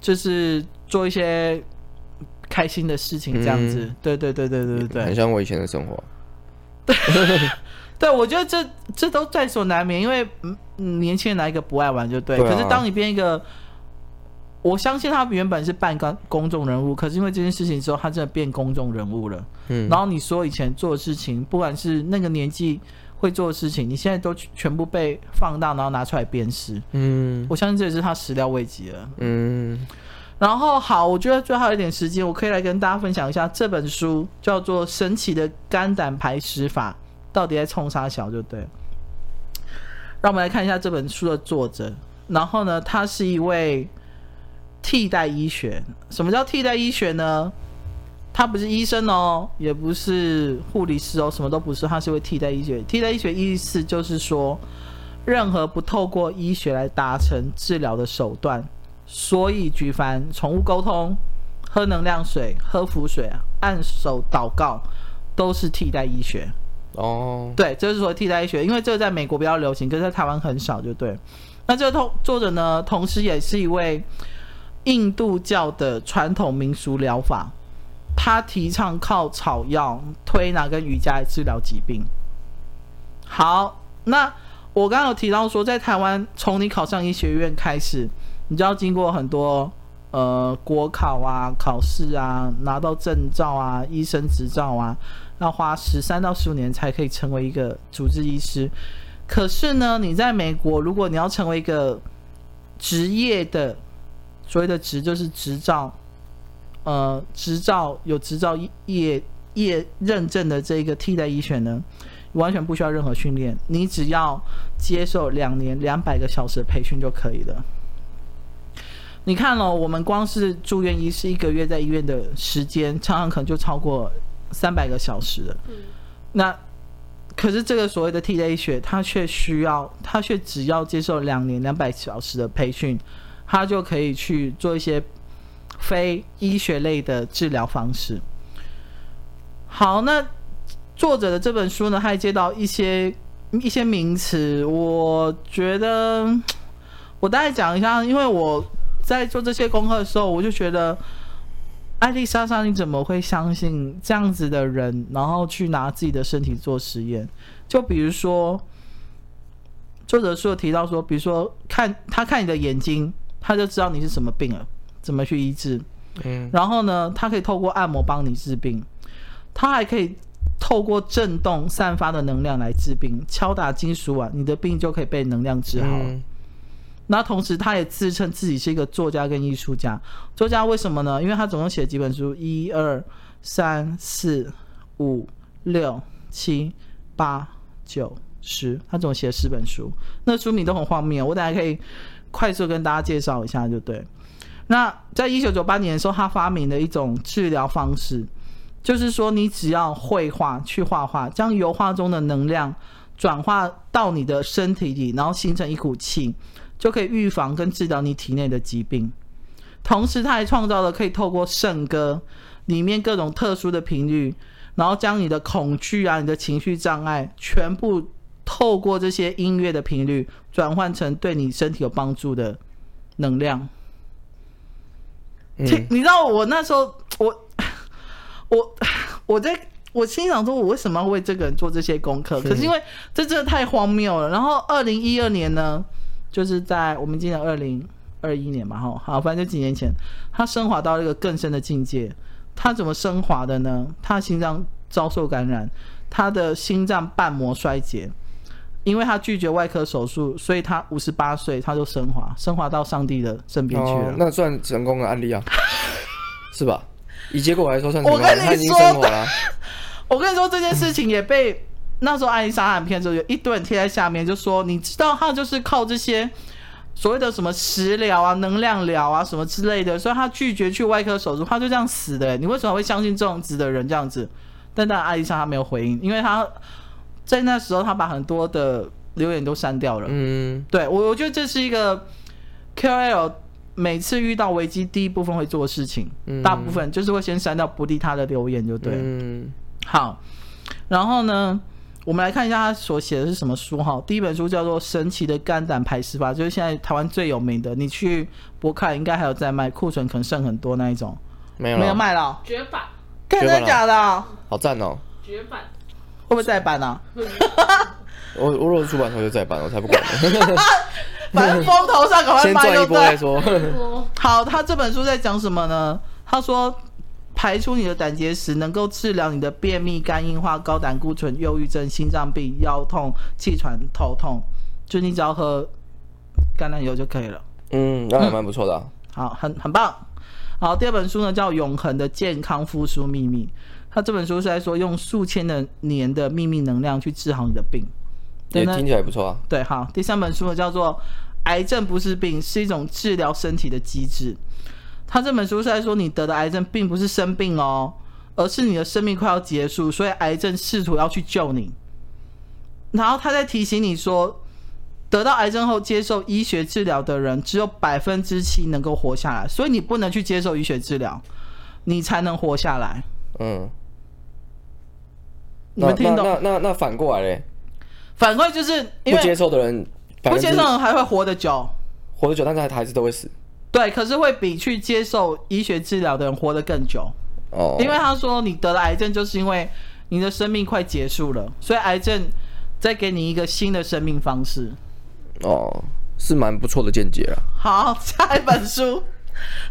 就是做一些开心的事情，这样子，嗯、对对对对对对。对，很像我以前的生活。对，对我觉得这这都在所难免，因为嗯，年轻人哪一个不爱玩就对，对啊、可是当你变一个。我相信他原本是半个公众人物，可是因为这件事情之后，他真的变公众人物了。嗯，然后你说以前做的事情，不管是那个年纪会做的事情，你现在都全部被放大，然后拿出来鞭尸。嗯，我相信这也是他始料未及了。嗯，然后好，我觉得最后一点时间，我可以来跟大家分享一下这本书，叫做《神奇的肝胆排石法》，到底在冲啥小就对。让我们来看一下这本书的作者，然后呢，他是一位。替代医学，什么叫替代医学呢？他不是医生哦，也不是护理师哦，什么都不是，他是位替代医学。替代医学意思就是说，任何不透过医学来达成治疗的手段。所以，举凡宠物沟通、喝能量水、喝符水、按手祷告，都是替代医学。哦，对，这、就是说替代医学，因为这个在美国比较流行，可是在台湾很少，就对。那这个同作者呢，同时也是一位。印度教的传统民俗疗法，他提倡靠草药、推拿跟瑜伽来治疗疾病。好，那我刚刚有提到说，在台湾，从你考上医学院开始，你就要经过很多呃国考啊、考试啊，拿到证照啊、医生执照啊，要花十三到十五年才可以成为一个主治医师。可是呢，你在美国，如果你要成为一个职业的所谓的执就是执照，呃，执照有执照业业认证的这个替代医学呢，完全不需要任何训练，你只要接受两年两百个小时的培训就可以了。你看了，我们光是住院医师一个月在医院的时间，常常可能就超过三百个小时了。嗯。那可是这个所谓的替代医学，他却需要，他却只要接受两年两百小时的培训。他就可以去做一些非医学类的治疗方式。好，那作者的这本书呢，还接到一些一些名词，我觉得我大概讲一下，因 为我在做这些功课的时候，我就觉得艾丽莎莎，你怎么会相信这样子的人，然后去拿自己的身体做实验？就比如说，作者说提到说，比如说看他看你的眼睛，他就知道你是什么病了，怎么去医治。嗯，然后呢，他可以透过按摩帮你治病，他还可以透过震动散发的能量来治病，敲打金属碗，你的病就可以被能量治好。嗯那同时，他也自称自己是一个作家跟艺术家。作家为什么呢？因为他总共写了几本书，一二三四五六七八九十，他总共写了十本书。那书名都很荒谬，我等下可以快速跟大家介绍一下，就对。那在一九九八年的时候，他发明了一种治疗方式，就是说，你只要绘画去画画，将油画中的能量转化到你的身体里，然后形成一股气。就可以预防跟治疗你体内的疾病，同时他还创造了可以透过圣歌里面各种特殊的频率，然后将你的恐惧啊、你的情绪障碍，全部透过这些音乐的频率转换成对你身体有帮助的能量。嗯、你知道我那时候，我我我在我心想说，我为什么要为这个人做这些功课？可是因为这真的太荒谬了。然后二零一二年呢？就是在我们今年二零二一年嘛，哈，好，反正就几年前，他升华到了一个更深的境界。他怎么升华的呢？他心脏遭受感染，他的心脏瓣膜衰竭，因为他拒绝外科手术，所以他五十八岁他就升华，升华到上帝的身边去了。哦，那算成功的案例啊，是吧？以结果来说算成功，他已经升华了。我跟你说这件事情也被。那时候爱丽莎案片之后，有一堆人贴在下面，就说你知道他就是靠这些所谓的什么食疗啊、能量疗啊什么之类的，所以他拒绝去外科手术，他就这样死的。你为什么会相信这种子的人这样子？但当然艾丽莎她没有回应，因为他在那时候他把很多的留言都删掉了。嗯，对我我觉得这是一个 KOL 每次遇到危机第一部分会做的事情，嗯、大部分就是会先删掉不利他的留言，就对。嗯，好，然后呢？我们来看一下他所写的是什么书哈。第一本书叫做《神奇的肝胆排石法》，就是现在台湾最有名的。你去博客应该还有在卖，库存可能剩很多那一种。没有，没有卖了。绝版。真的假的？好赞哦。绝版。会不会再搬呢、啊？我我如果出版社就再搬，我才不管。反正风头上赶快卖先赚一波再说。好，他这本书在讲什么呢？他说。排出你的胆结石，能够治疗你的便秘、肝硬化、高胆固醇、忧郁症、心脏病、腰痛、气喘、头痛，就你只要喝橄榄油就可以了。嗯，那还蛮不错的、啊嗯。好，很很棒。好，第二本书呢叫《永恒的健康复苏秘密》，它这本书是在说用数千的年的秘密能量去治好你的病。对，听起来不错啊。对，好。第三本书呢叫做《癌症不是病，是一种治疗身体的机制》。他这本书是在说，你得的癌症并不是生病哦，而是你的生命快要结束，所以癌症试图要去救你。然后他在提醒你说，得到癌症后接受医学治疗的人只有百分之七能够活下来，所以你不能去接受医学治疗，你才能活下来。嗯，你们听懂？那那那，那反过来嘞？反过来就是因为不接受的人，不接受的人还会活得久，活得久，但是还是都会死。对，可是会比去接受医学治疗的人活得更久哦。因为他说，你得了癌症，就是因为你的生命快结束了，所以癌症再给你一个新的生命方式。哦，是蛮不错的见解啊。好，下一本书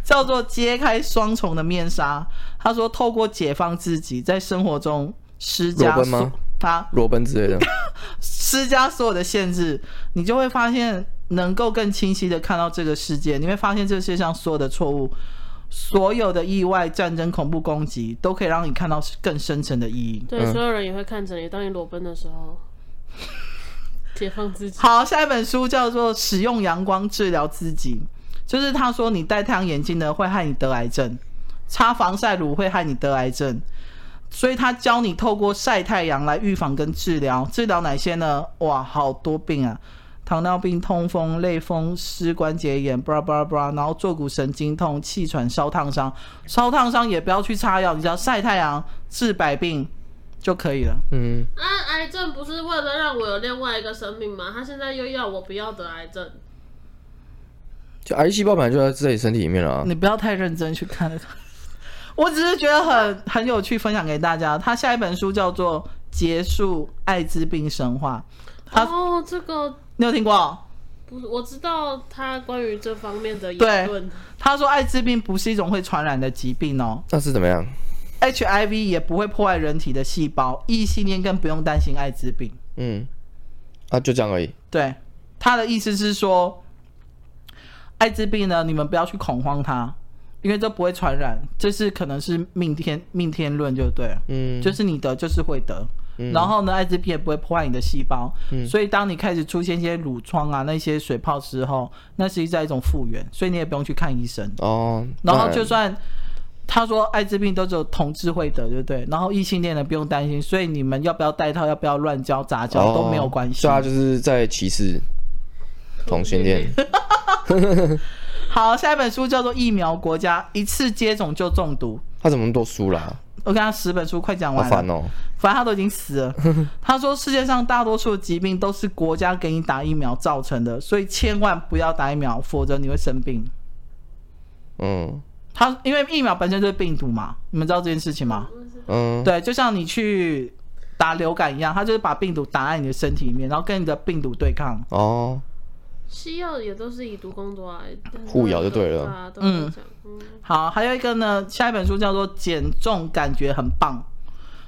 叫做《揭开双重的面纱》。他说，透过解放自己，在生活中施加吗他裸奔之类的，施加所有的限制，你就会发现。能够更清晰的看到这个世界，你会发现这世界上所有的错误、所有的意外、战争、恐怖攻击，都可以让你看到更深层的意义。对，嗯、所有人也会看着你。当你裸奔的时候，解放自己。好，下一本书叫做《使用阳光治疗自己》，就是他说你戴太阳眼镜呢会害你得癌症，擦防晒乳会害你得癌症，所以他教你透过晒太阳来预防跟治疗。治疗哪些呢？哇，好多病啊！糖尿病、痛风、类风湿关节炎，布拉布拉布拉，然后坐骨神经痛、气喘、烧烫伤，烧烫伤也不要去擦药，你只要晒太阳治百病就可以了。嗯，啊，癌症不是为了让我有另外一个生命吗？他现在又要我不要得癌症，就癌细胞本来就在自己身体里面了啊。你不要太认真去看了。我只是觉得很很有趣，分享给大家。他下一本书叫做《结束艾滋病神话》。哦，这个你有听过？不是，我知道他关于这方面的言论。他说艾滋病不是一种会传染的疾病哦。那是怎么样？HIV 也不会破坏人体的细胞，异性恋更不用担心艾滋病。嗯，啊，就这样而已。对，他的意思是说，艾滋病呢，你们不要去恐慌它。因为这不会传染，这是可能是命天命天论，就对，嗯，就是你得就是会得，嗯、然后呢，艾滋病也不会破坏你的细胞，嗯，所以当你开始出现一些乳疮啊，那些水泡之后，那是在一种复原，所以你也不用去看医生哦。然后就算他说艾滋病都只有同志会得，对不对？然后异性恋的不用担心，所以你们要不要戴套，要不要乱交杂交、哦、都没有关系。对啊，就是在歧视同性恋。好，下一本书叫做《疫苗国家》，一次接种就中毒。他怎么那么多书啦？我跟他十本书快讲完了。好烦哦！反正他都已经死了。他说世界上大多数的疾病都是国家给你打疫苗造成的，所以千万不要打疫苗，否则你会生病。嗯。他因为疫苗本身就是病毒嘛，你们知道这件事情吗？嗯。对，就像你去打流感一样，他就是把病毒打在你的身体里面，然后跟你的病毒对抗。哦。西药也都是以毒攻毒啊，互咬就对了。嗯，好，还有一个呢，下一本书叫做《减重感觉很棒》，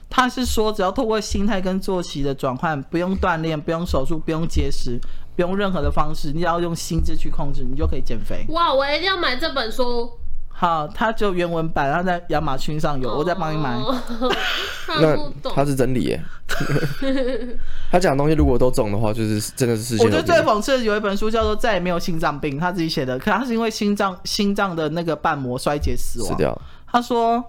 他是说只要透过心态跟作息的转换，不用锻炼，不用手术，不用节食，不用任何的方式，你只要用心智去控制，你就可以减肥。哇，我一定要买这本书。好，它只有原文版，然后在亚马逊上有，我再帮你买。那他是真理耶。他讲的东西如果都中的话，就是真的是事情。我觉得最讽刺的有一本书叫做《再也没有心脏病》，他自己写的，可他是因为心脏心脏的那个瓣膜衰竭死亡。死掉。他说，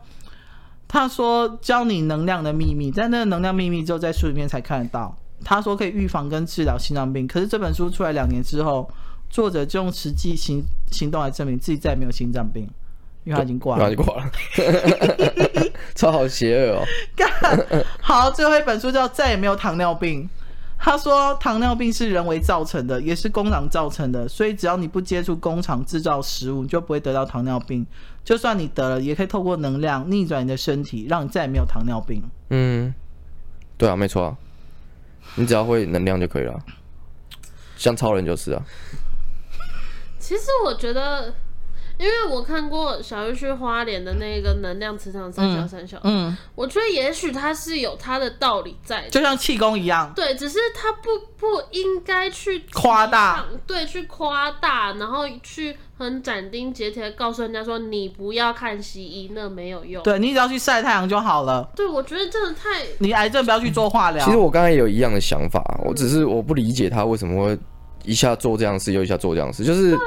他说教你能量的秘密，但那个能量秘密只有在书里面才看得到。他说可以预防跟治疗心脏病，可是这本书出来两年之后，作者就用实际行行动来证明自己再也没有心脏病。因为他已经挂了，挂了，超好邪恶哦！干好，最后一本书叫《再也没有糖尿病》。他说，糖尿病是人为造成的，也是工厂造成的，所以只要你不接触工厂制造食物，你就不会得到糖尿病。就算你得了，也可以透过能量逆转你的身体，让你再也没有糖尿病。嗯，对啊，没错啊，你只要会能量就可以了，像超人就是啊。其实我觉得。因为我看过小玉去花莲的那个能量磁场三小三小，嗯，嗯，我觉得也许它是有它的道理在的，就像气功一样，对，只是它不不应该去夸大，对，去夸大，然后去很斩钉截铁的告诉人家说你不要看西医，那没有用，对，你只要去晒太阳就好了。对，我觉得真的太，你癌症不要去做化疗。其实我刚才也有一样的想法，我只是我不理解他为什么会一下做这样事，又一下做这样事，就是对，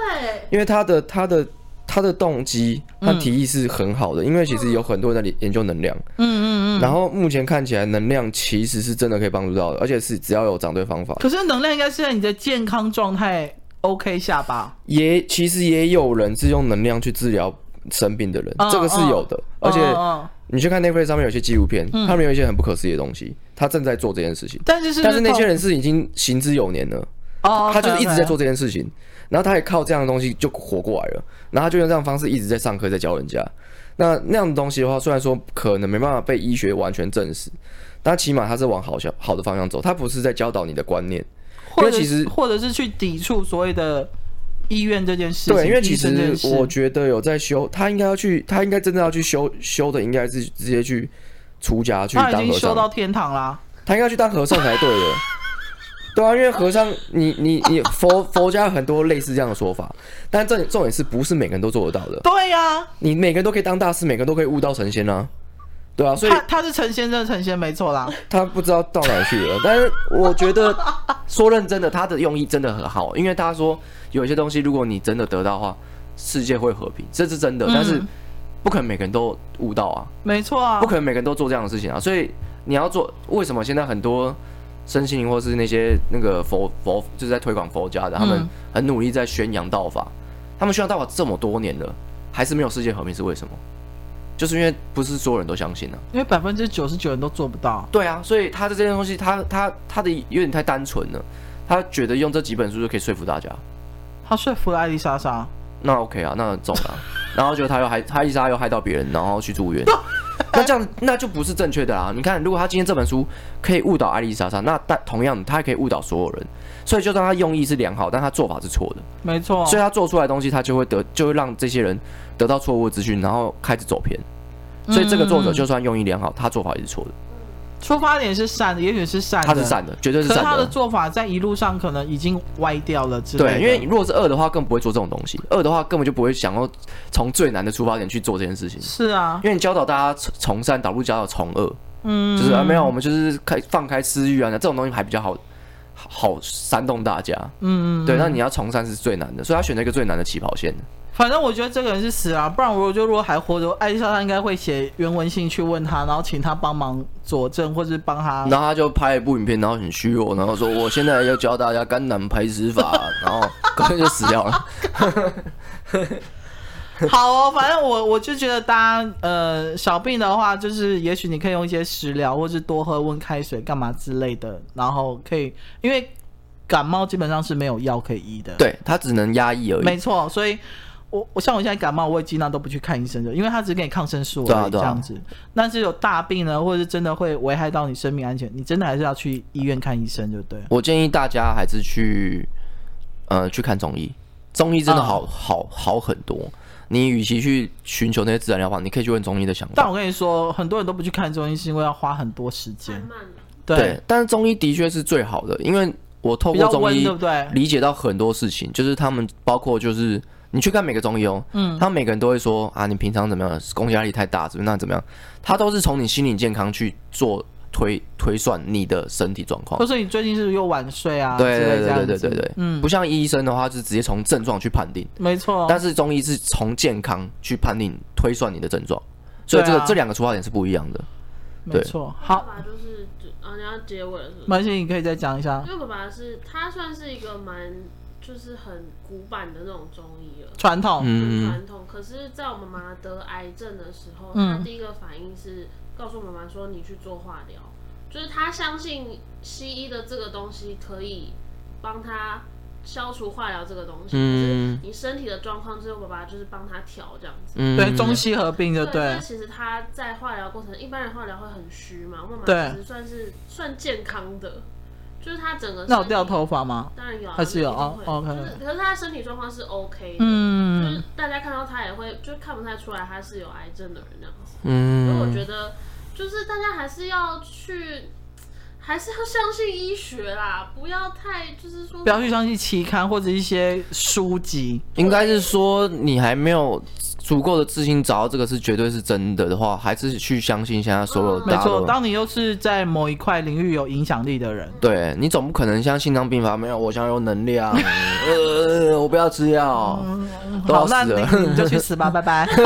因为他的他的。他的动机和提议是很好的，嗯，因为其实有很多人在研究能量，嗯嗯嗯，然后目前看起来能量其实是真的可以帮助到的，而且是只要有长对方法。可是能量应该是在你的健康状态 OK 下吧？也其实也有人是用能量去治疗生病的人，嗯，这个是有的。嗯，而且你去看 Netflix 上面有些纪录片，嗯，他们有一些很不可思议的东西，他正在做这件事情。但是是但是那些人是已经行之有年了，哦，他就是一直在做这件事情。然后他也靠这样的东西就活过来了，然后他就用这样的方式一直在上课，在教人家。那那样的东西的话，虽然说可能没办法被医学完全证实，但起码他是往好向好的方向走。他不是在教导你的观念，因为其实或者是去抵触所谓的医院这件事。对，因为其实我觉得有在修，他应该要去，他应该真的要去修修的，应该是直接去出家去当和尚。他已经修到天堂啦，他应该去当和尚才对的。对啊，因为和尚，你你你 佛佛家有很多类似这样的说法，但这重点是不是每个人都做得到的？对呀、啊，你每个人都可以当大师，每个人都可以悟道成仙啊，对啊，所以他他是成仙，真的成仙没错啦。他不知道到哪去了，但是我觉得 说认真的，他的用意真的很好，因为他说有一些东西，如果你真的得到的话，世界会和平，这是真的，但是不可能每个人都悟道啊，没错啊，不可能每个人都做这样的事情啊，所以你要做，为什么现在很多？身心灵或是那些那个佛佛就是在推广佛家的，他们很努力在宣扬道法。他们宣扬道法这么多年了，还是没有世界和平，是为什么？就是因为不是所有人都相信呢、啊。因为百分之九十九人都做不到。对啊，所以他的这些东西，他他他的有点太单纯了。他觉得用这几本书就可以说服大家。他说服了艾丽莎莎。那 OK 啊，那中了。然后就他又害他伊莎又害到别人，然后去住院。那这样那就不是正确的啦。你看，如果他今天这本书可以误导艾丽莎莎，那但同样的，他也可以误导所有人。所以，就算他用意是良好，但他做法是错的。没错。所以他做出来的东西，他就会得，就会让这些人得到错误的资讯，然后开始走偏。所以，这个作者就算用意良好，他做法也是错的。出发点是善的，也许是善的，他是善的，绝对是善的。可他的做法在一路上可能已经歪掉了之类的。对，因为如果是恶的话，更不会做这种东西。恶的话，根本就不会想要从最难的出发点去做这件事情。是啊，因为你教导大家从善，导入教导从恶。嗯，就是啊，没有，我们就是开放开私欲啊，那这种东西还比较好，好煽动大家。嗯嗯，对，那你要从善是最难的，所以他选择一个最难的起跑线。反正我觉得这个人是死啊，不然我就如果还活着，艾丽莎她应该会写原文信去问他，然后请他帮忙佐证，或是帮他。然后他就拍一部影片，然后很虚弱，然后说我现在要教大家肝胆排石法，然后可能就死掉了。好哦，反正我我就觉得大家呃小病的话，就是也许你可以用一些食疗，或是多喝温开水干嘛之类的，然后可以因为感冒基本上是没有药可以医的，对，他只能压抑而已。没错，所以。我我像我现在感冒，我也尽量都不去看医生的，因为他只给你抗生素而已，这样子。但是有大病呢，或者是真的会危害到你生命安全，你真的还是要去医院看医生，就对。我建议大家还是去，呃，去看中医，中医真的好好好很多。你与其去寻求那些自然疗法，你可以去问中医的想法。但我跟你说，很多人都不去看中医，是因为要花很多时间。对，对，但是中医的确是最好的，因为我透过中医理解到很多事情，就是他们包括就是。你去看每个中医哦，嗯，他们每个人都会说啊，你平常怎么样，工作压力太大，怎么那怎么样，他都是从你心理健康去做推推算你的身体状况，或是你最近是不是又晚睡啊？对对对对对对对，嗯，不像医生的话，是直接从症状去判定，没错，但是中医是从健康去判定推算你的症状，所以这个、啊、这两个出发点是不一样的，没错。好，就是啊，你要结尾了是不是？没关系，你可以再讲一下。因为爸爸是他算是一个蛮。就是很古板的那种中医了，传统，嗯，传统。可是，在我妈妈得癌症的时候，她、嗯、第一个反应是告诉妈妈说：“你去做化疗。”就是她相信西医的这个东西可以帮她消除化疗这个东西。嗯，你身体的状况之后，爸爸就是帮她调这样子。嗯，对，中西合并就对。对，其实她在化疗过程，一般人化疗会很虚嘛，我妈妈其实算是算健康的。就是他整个，那有掉头发吗？当然有，还是有啊。OK，就是可是他的身体状况是 OK 的，嗯，就是大家看到他也会，就看不太出来他是有癌症的人这样子。嗯，所以我觉得，就是大家还是要去。还是要相信医学啦，不要太就是说，不要去相信期刊或者一些书籍。应该是说，你还没有足够的自信找到这个是绝对是真的的话，还是去相信现在所有的。没错，当你又是在某一块领域有影响力的人，对，你总不可能像心脏病发没有，我想有能量，呃，我不要吃药，嗯，都要死了，好，那你就去死吧，拜拜。